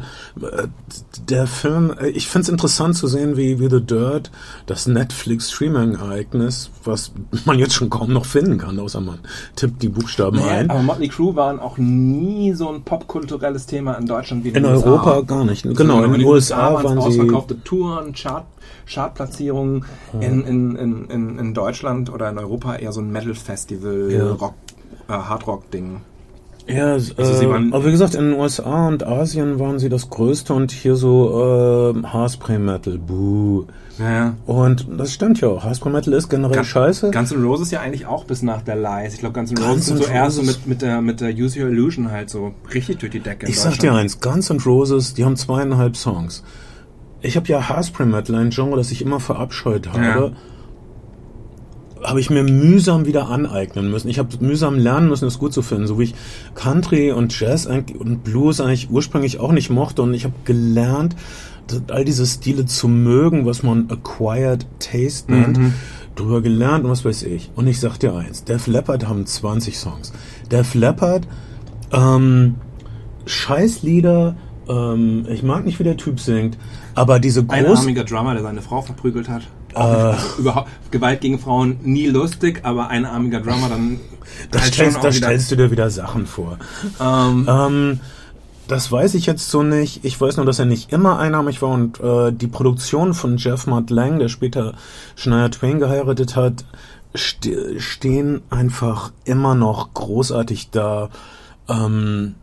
der Film, äh, ich finde es interessant zu sehen, wie, wie The Dirt, das Netflix-Streaming-Ereignis, was man jetzt schon kaum noch finden kann, außer man tippt die Buchstaben naja, ein. Aber Motley Crue waren auch nie so ein popkulturelles Thema in Deutschland wie in, in den USA. Europa gar nicht. Genau, in, in den USA, USA waren sie... ausverkaufte Touren, Chart Chartplatzierungen ja. in, in, in, in Deutschland oder in Europa eher so ein Metal-Festival, ja. Rock, äh, Hardrock-Ding. Ja, also äh, aber wie gesagt, in den USA und Asien waren sie das Größte und hier so äh, Haarspray-Metal, buh. Ja. Und das stimmt ja auch. Haarspray-Metal ist generell Gun, scheiße. Guns N' Roses ja eigentlich auch bis nach der Lies. Ich glaube, Guns N' Roses sind so erst so mit, mit, der, mit der Use Your Illusion halt so richtig durch die Decke. Ich sag dir eins, Guns N' Roses, die haben zweieinhalb Songs ich habe ja Haarspray Metal, ein Genre, das ich immer verabscheut habe. Ja. Habe ich mir mühsam wieder aneignen müssen. Ich habe mühsam lernen müssen, es gut zu finden, so wie ich Country und Jazz und Blues eigentlich ursprünglich auch nicht mochte. Und ich habe gelernt, all diese Stile zu mögen, was man Acquired Taste nennt. Mhm. Drüber gelernt und was weiß ich. Und ich sag dir eins, Def Leppard haben 20 Songs. Def Leppard, ähm, Scheißlieder, ähm, ich mag nicht, wie der Typ singt, aber diese große... Einarmiger Drummer, der seine Frau verprügelt hat. Äh, überhaupt Gewalt gegen Frauen nie lustig, aber einarmiger Drummer dann... Da halt stellst, da stellst du dir wieder Sachen vor. Ähm, ähm, das weiß ich jetzt so nicht. Ich weiß nur, dass er nicht immer einarmig war und äh, die Produktion von Jeff Mutt Lang, der später Shania Twain geheiratet hat, st stehen einfach immer noch großartig da. Ähm,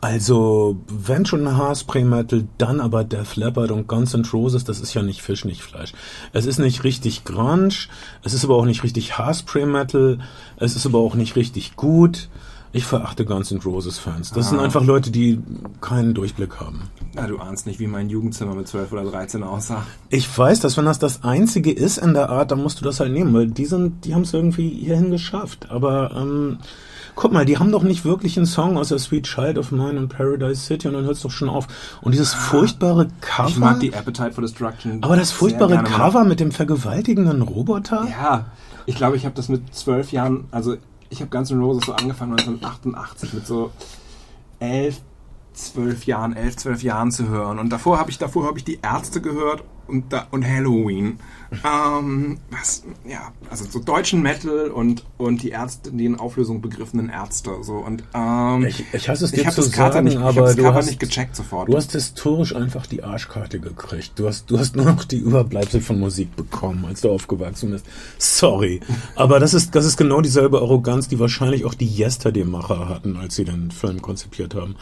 also, wenn schon Haarspray Metal, dann aber Def Leppard und Guns N' Roses, das ist ja nicht Fisch, nicht Fleisch. Es ist nicht richtig Grunge, es ist aber auch nicht richtig Haarspray Metal, es ist aber auch nicht richtig gut. Ich verachte Guns N' Roses Fans. Das ah. sind einfach Leute, die keinen Durchblick haben. Na, du ahnst nicht, wie mein Jugendzimmer mit 12 oder 13 aussah. Ich weiß, dass wenn das das einzige ist in der Art, dann musst du das halt nehmen, weil die sind, die haben es irgendwie hierhin geschafft. Aber ähm, guck mal, die haben doch nicht wirklich einen Song aus der Sweet Child of Mine und Paradise City und dann hört es doch schon auf. Und dieses ah, furchtbare Cover. Ich mag die Appetite for Destruction. Aber das furchtbare Cover mit dem vergewaltigenden Roboter? Ja, ich glaube, ich habe das mit zwölf Jahren, also ich habe Guns N' Roses so angefangen 1988 mit so elf, zwölf Jahren, elf, zwölf Jahren zu hören. Und davor habe ich, davor habe ich die Ärzte gehört und, und Halloween. Ähm, was, ja, also so deutschen Metal und, und die Ärzte, die in Auflösung begriffenen Ärzte. So. Und, ähm, ich, ich hasse es dir ich zu das Cover sagen, nicht, ich aber das du hast, nicht gecheckt sofort. du hast historisch einfach die Arschkarte gekriegt. Du hast, du hast nur noch die Überbleibsel von Musik bekommen, als du aufgewachsen bist. Sorry. Aber das ist, das ist genau dieselbe Arroganz, die wahrscheinlich auch die Yesterday-Macher hatten, als sie den Film konzipiert haben.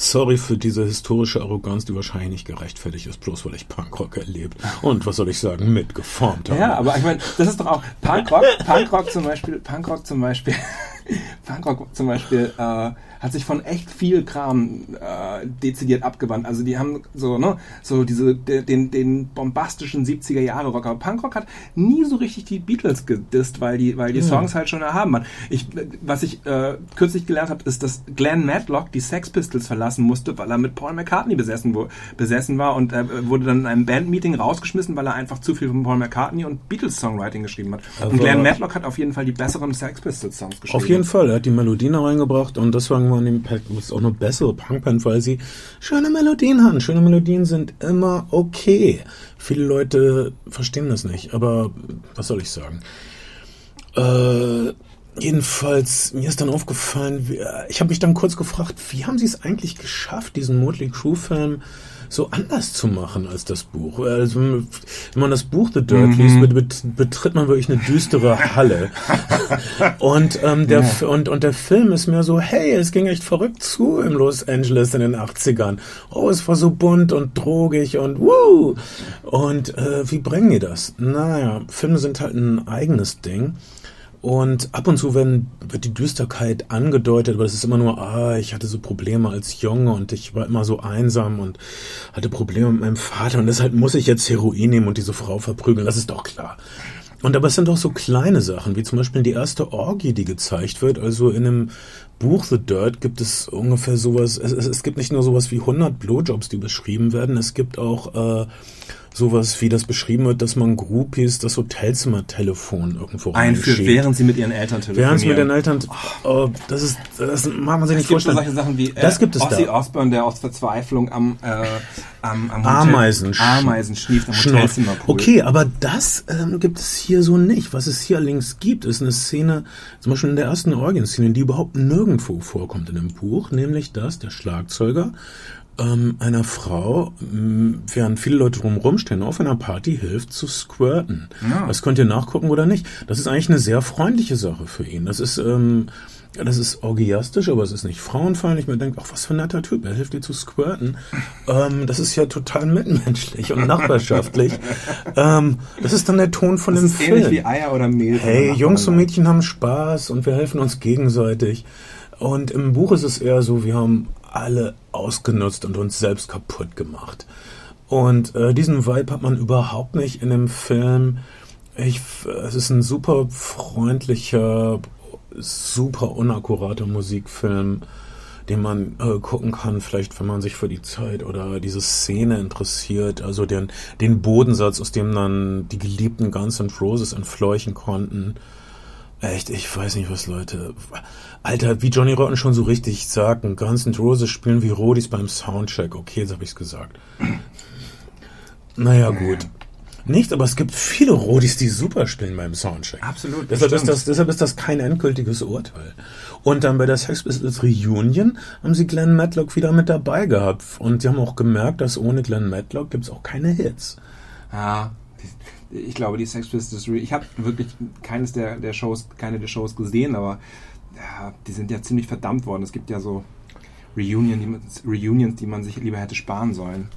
Sorry für diese historische Arroganz, die wahrscheinlich nicht gerechtfertigt ist, bloß weil ich Punkrock erlebt und was soll ich sagen, mitgeformt habe. Ja, aber ich meine, das ist doch auch Punkrock, Punkrock zum Beispiel, Punkrock zum Beispiel, Punkrock zum Beispiel äh, hat sich von echt viel Kram äh, dezidiert abgewandt. Also die haben so, ne, so diese de, den den bombastischen 70er Jahre Rocker. Punkrock hat nie so richtig die Beatles gedisst, weil die weil die Songs halt schon erhaben waren. Ich was ich äh, kürzlich gelernt habe, ist, dass Glenn Matlock die Sex Pistols verlassen musste, weil er mit Paul McCartney besessen, wo, besessen war und er wurde dann in einem Bandmeeting rausgeschmissen, weil er einfach zu viel von Paul McCartney und Beatles Songwriting geschrieben hat. Aber- und Glenn Matlock hat auf jeden Fall die besseren Sex Pistols Songs geschrieben. Auf jeden Fall, er hat die Melodien reingebracht und deswegen waren die Pack ist auch eine bessere Punkband, weil sie schöne Melodien haben. Schöne Melodien sind immer okay. Viele Leute verstehen das nicht, aber was soll ich sagen? Äh, jedenfalls, mir ist dann aufgefallen, ich habe mich dann kurz gefragt, wie haben sie es eigentlich geschafft, diesen Motley Crue-Film so anders zu machen als das Buch. Also, wenn man das Buch The Dirt liest, bet- bet- betritt man wirklich eine düstere Halle. und, ähm, der, F- und, und der Film ist mir so, hey, es ging echt verrückt zu im Los Angeles in den 80ern. Oh, es war so bunt und drogig und wuh. Und äh, wie bringen die das? Naja, Filme sind halt ein eigenes Ding. Und ab und zu werden, wird die Düsterkeit angedeutet, aber es ist immer nur, ah, ich hatte so Probleme als Junge und ich war immer so einsam und hatte Probleme mit meinem Vater und deshalb muss ich jetzt Heroin nehmen und diese Frau verprügeln, das ist doch klar. Und aber es sind doch so kleine Sachen, wie zum Beispiel die erste Orgie, die gezeigt wird. Also in einem Buch The Dirt gibt es ungefähr sowas, es, es, es gibt nicht nur sowas wie 100 Blowjobs, die beschrieben werden, es gibt auch äh, sowas, wie das beschrieben wird, dass man Groupies das Hotelzimmertelefon irgendwo Einführt, während sie mit ihren Eltern telefonieren. Während sie mit den Eltern, oh, das ist, das mag man sich Es nicht gibt so vorstellen. solche Sachen wie äh, das gibt es Ozzy da. Osbourne, der aus Verzweiflung am, äh, am, am Ameisen, Ameisen schnieft am. Hotelzimmerpool. Okay, aber das ähm, gibt es hier so nicht. Was es hier allerdings gibt, ist eine Szene, zum Beispiel in der ersten Orgien-Szene, die überhaupt nirgendwo vorkommt in dem Buch, nämlich dass der Schlagzeuger ähm, einer Frau, ähm, während viele Leute drumherum stehen, auf einer Party hilft zu squirten. Das könnt ihr nachgucken oder nicht. Das ist eigentlich eine sehr freundliche Sache für ihn. Das ist ähm, das ist orgiastisch, aber es ist nicht frauenfeindlich. Man denkt, ach, was für ein netter Typ, er hilft dir zu squirten. Ähm, das ist ja total mitmenschlich und nachbarschaftlich. ähm, das ist dann der Ton von Das dem ist Film. ähnlich wie Eier oder Mehl. Hey, Jungs und. Mädchen haben Spaß und wir helfen uns gegenseitig. Und im Buch ist es eher so, wir haben alle ausgenutzt und uns selbst kaputt gemacht. Und äh, diesen Vibe hat man überhaupt nicht in dem Film. Ich, es ist ein super freundlicher, super unakkurater Musikfilm, den man äh, gucken kann, vielleicht wenn man sich für die Zeit oder diese Szene interessiert, also den, den Bodensatz, aus dem dann die geliebten Guns N' Roses entfleuchen konnten. Echt, ich weiß nicht, was Leute. Alter, wie Johnny Rotten schon so richtig sagt, ein Guns N' Roses spielen wie Rodis beim Soundcheck. Okay, jetzt habe ich's gesagt. Naja, gut. Nicht, aber es gibt viele Rodis, die super spielen beim Soundcheck. Absolut, Deshalb ist, das, deshalb ist das kein endgültiges Urteil. Und dann bei der Sex Pistols Reunion haben sie Glenn Matlock wieder mit dabei gehabt. Und sie haben auch gemerkt, dass ohne Glenn Matlock gibt's auch keine Hits. Ja, ich glaube, die Sex Pistols, Re- ich habe wirklich keines der, der Shows, keine der Shows gesehen, aber ja, die sind ja ziemlich verdammt worden. Es gibt ja so Reunion, die, Reunions, die man sich lieber hätte sparen sollen.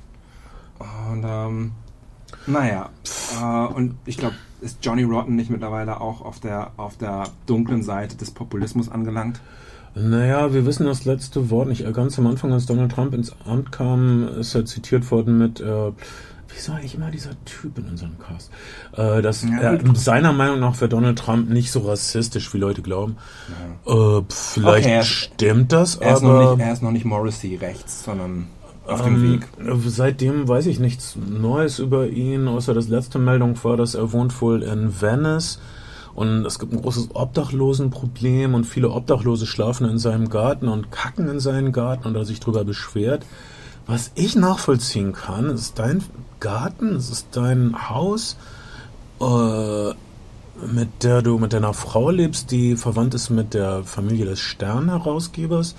Und ähm, naja, äh, und ich glaube, ist Johnny Rotten nicht mittlerweile auch auf der, auf der dunklen Seite des Populismus angelangt? Naja, wir wissen das letzte Wort nicht. Äh, Ganz am Anfang, als Donald Trump ins Amt kam, ist er zitiert worden mit, äh, wie soll ich immer dieser Typ in unserem Cast? Äh, dass Ja, er, gut. seiner Meinung nach wäre Donald Trump nicht so rassistisch, wie Leute glauben. Äh, pf, vielleicht Okay, er- stimmt das, Er ist, aber noch nicht, er ist noch nicht Morrissey rechts, sondern auf dem ähm, Weg. Seitdem weiß ich nichts Neues über ihn, außer das letzte Meldung war, dass er wohnt wohl in Venice und es gibt ein großes Obdachlosenproblem und viele Obdachlose schlafen in seinem Garten und kacken in seinen Garten und er sich drüber beschwert. Was ich nachvollziehen kann, ist dein Garten, es ist dein Haus, äh, mit der du mit deiner Frau lebst, die verwandt ist mit der Familie des Stern-Herausgebers.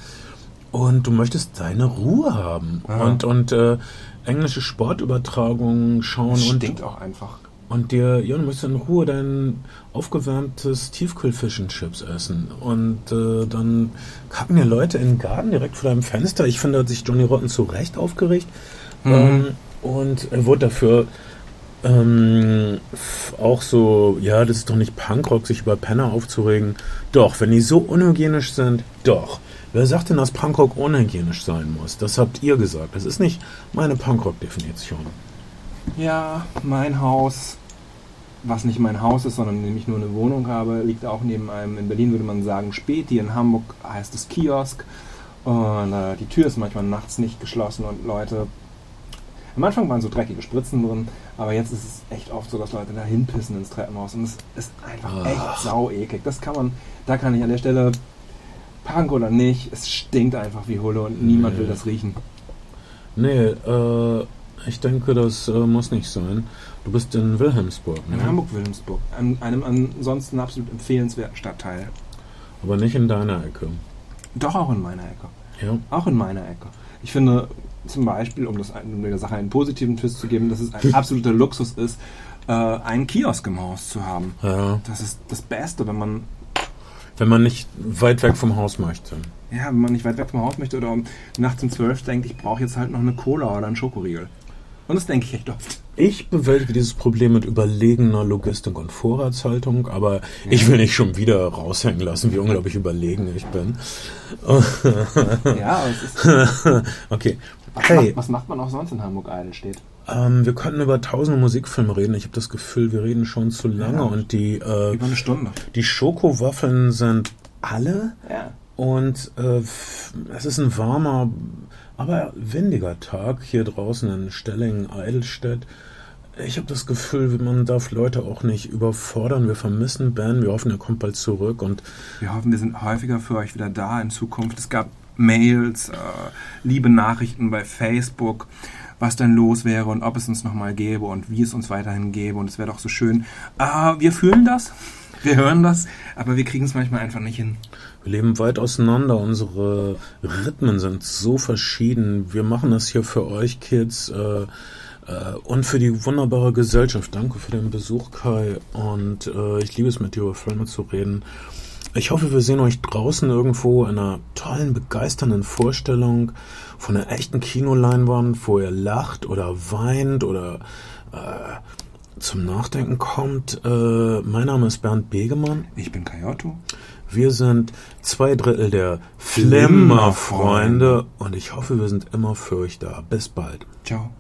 Und du möchtest deine Ruhe haben. Aha. Und, und äh, englische Sportübertragungen schauen Das und, stinkt auch einfach. und dir, ja, du möchtest in Ruhe dein aufgewärmtes Tiefkühlfisch und Chips essen. Und äh, dann kacken dir Leute in den Garten direkt vor deinem Fenster. Ich finde, da hat sich Johnny Rotten zu Recht aufgeregt. Mhm. Ähm, und er wurde dafür ähm, auch so, ja, das ist doch nicht Punkrock, sich über Penner aufzuregen. Doch, wenn die so unhygienisch sind, doch. Wer sagt denn, dass Punkrock unhygienisch sein muss? Das habt ihr gesagt. Das ist nicht meine Punkrock-Definition. Ja, mein Haus, was nicht mein Haus ist, sondern nämlich nur eine Wohnung habe, liegt auch neben einem, in Berlin würde man sagen, Späti, in Hamburg heißt es Kiosk. Und äh, die Tür ist manchmal nachts nicht geschlossen und Leute. Am Anfang waren so dreckige Spritzen drin, aber jetzt ist es echt oft so, dass Leute da hinpissen ins Treppenhaus und es ist einfach Ach. echt sau eklig. Das kann man, da kann ich an der Stelle, Punk oder nicht, es stinkt einfach wie Hulle und niemand Nee. will das riechen. Nee, äh, ich denke, das äh, muss nicht sein. Du bist in Wilhelmsburg, ne? In Hamburg-Wilhelmsburg, an einem ansonsten absolut empfehlenswerten Stadtteil. Aber nicht in deiner Ecke. Doch auch in meiner Ecke. Ja. Auch in meiner Ecke. Ich finde zum Beispiel, um, das, um der Sache einen positiven Twist zu geben, dass es ein absoluter Luxus ist, äh, einen Kiosk im Haus zu haben. ja. Das ist das Beste, wenn man, Wenn man nicht weit weg vom Haus möchte. ja, wenn man nicht weit weg vom Haus möchte oder um, nachts um 12 denkt, ich brauche jetzt halt noch eine Cola oder einen Schokoriegel. Und das denke ich echt oft. Ich bewältige dieses Problem mit überlegener Logistik und Vorratshaltung, aber ich will nicht schon wieder raushängen lassen, wie unglaublich überlegen ich bin. Ja, aber es ist, okay. was, Hey, macht, was macht man auch sonst in Hamburg-Eidelstedt? ähm, wir könnten über tausende Musikfilme reden. Ich habe das Gefühl, wir reden schon zu lange Ja. und die, äh, Über eine Stunde. die Schokowaffeln sind alle Ja. Und äh, es ist ein warmer, aber windiger Tag hier draußen in Stellingen, Eidelstedt. Ich habe das Gefühl, man darf Leute auch nicht überfordern. Wir vermissen Ben. Wir hoffen, er kommt bald zurück. Und Wir hoffen, wir sind häufiger für euch wieder da in Zukunft. Es gab Mails, äh, liebe Nachrichten bei Facebook, was denn los wäre und ob es uns nochmal gäbe und wie es uns weiterhin gäbe. Und es wäre doch so schön. Äh, wir fühlen das, wir hören das, aber wir kriegen es manchmal einfach nicht hin. Wir leben weit auseinander. Unsere Rhythmen sind so verschieden. Wir machen das hier für euch Kids äh, äh, und für die wunderbare Gesellschaft. Danke für den Besuch, Kai. Und äh, ich liebe es, mit dir über Filme zu reden. Ich hoffe, wir sehen euch draußen irgendwo in einer tollen, begeisternden Vorstellung von einer echten Kinoleinwand, wo ihr lacht oder weint oder äh, zum Nachdenken kommt. Äh, mein Name ist Bernd Begemann. Ich bin Kayotto. Wir sind zwei Drittel der Flimmerfreunde und ich hoffe, wir sind immer für euch da. Bis bald. Ciao.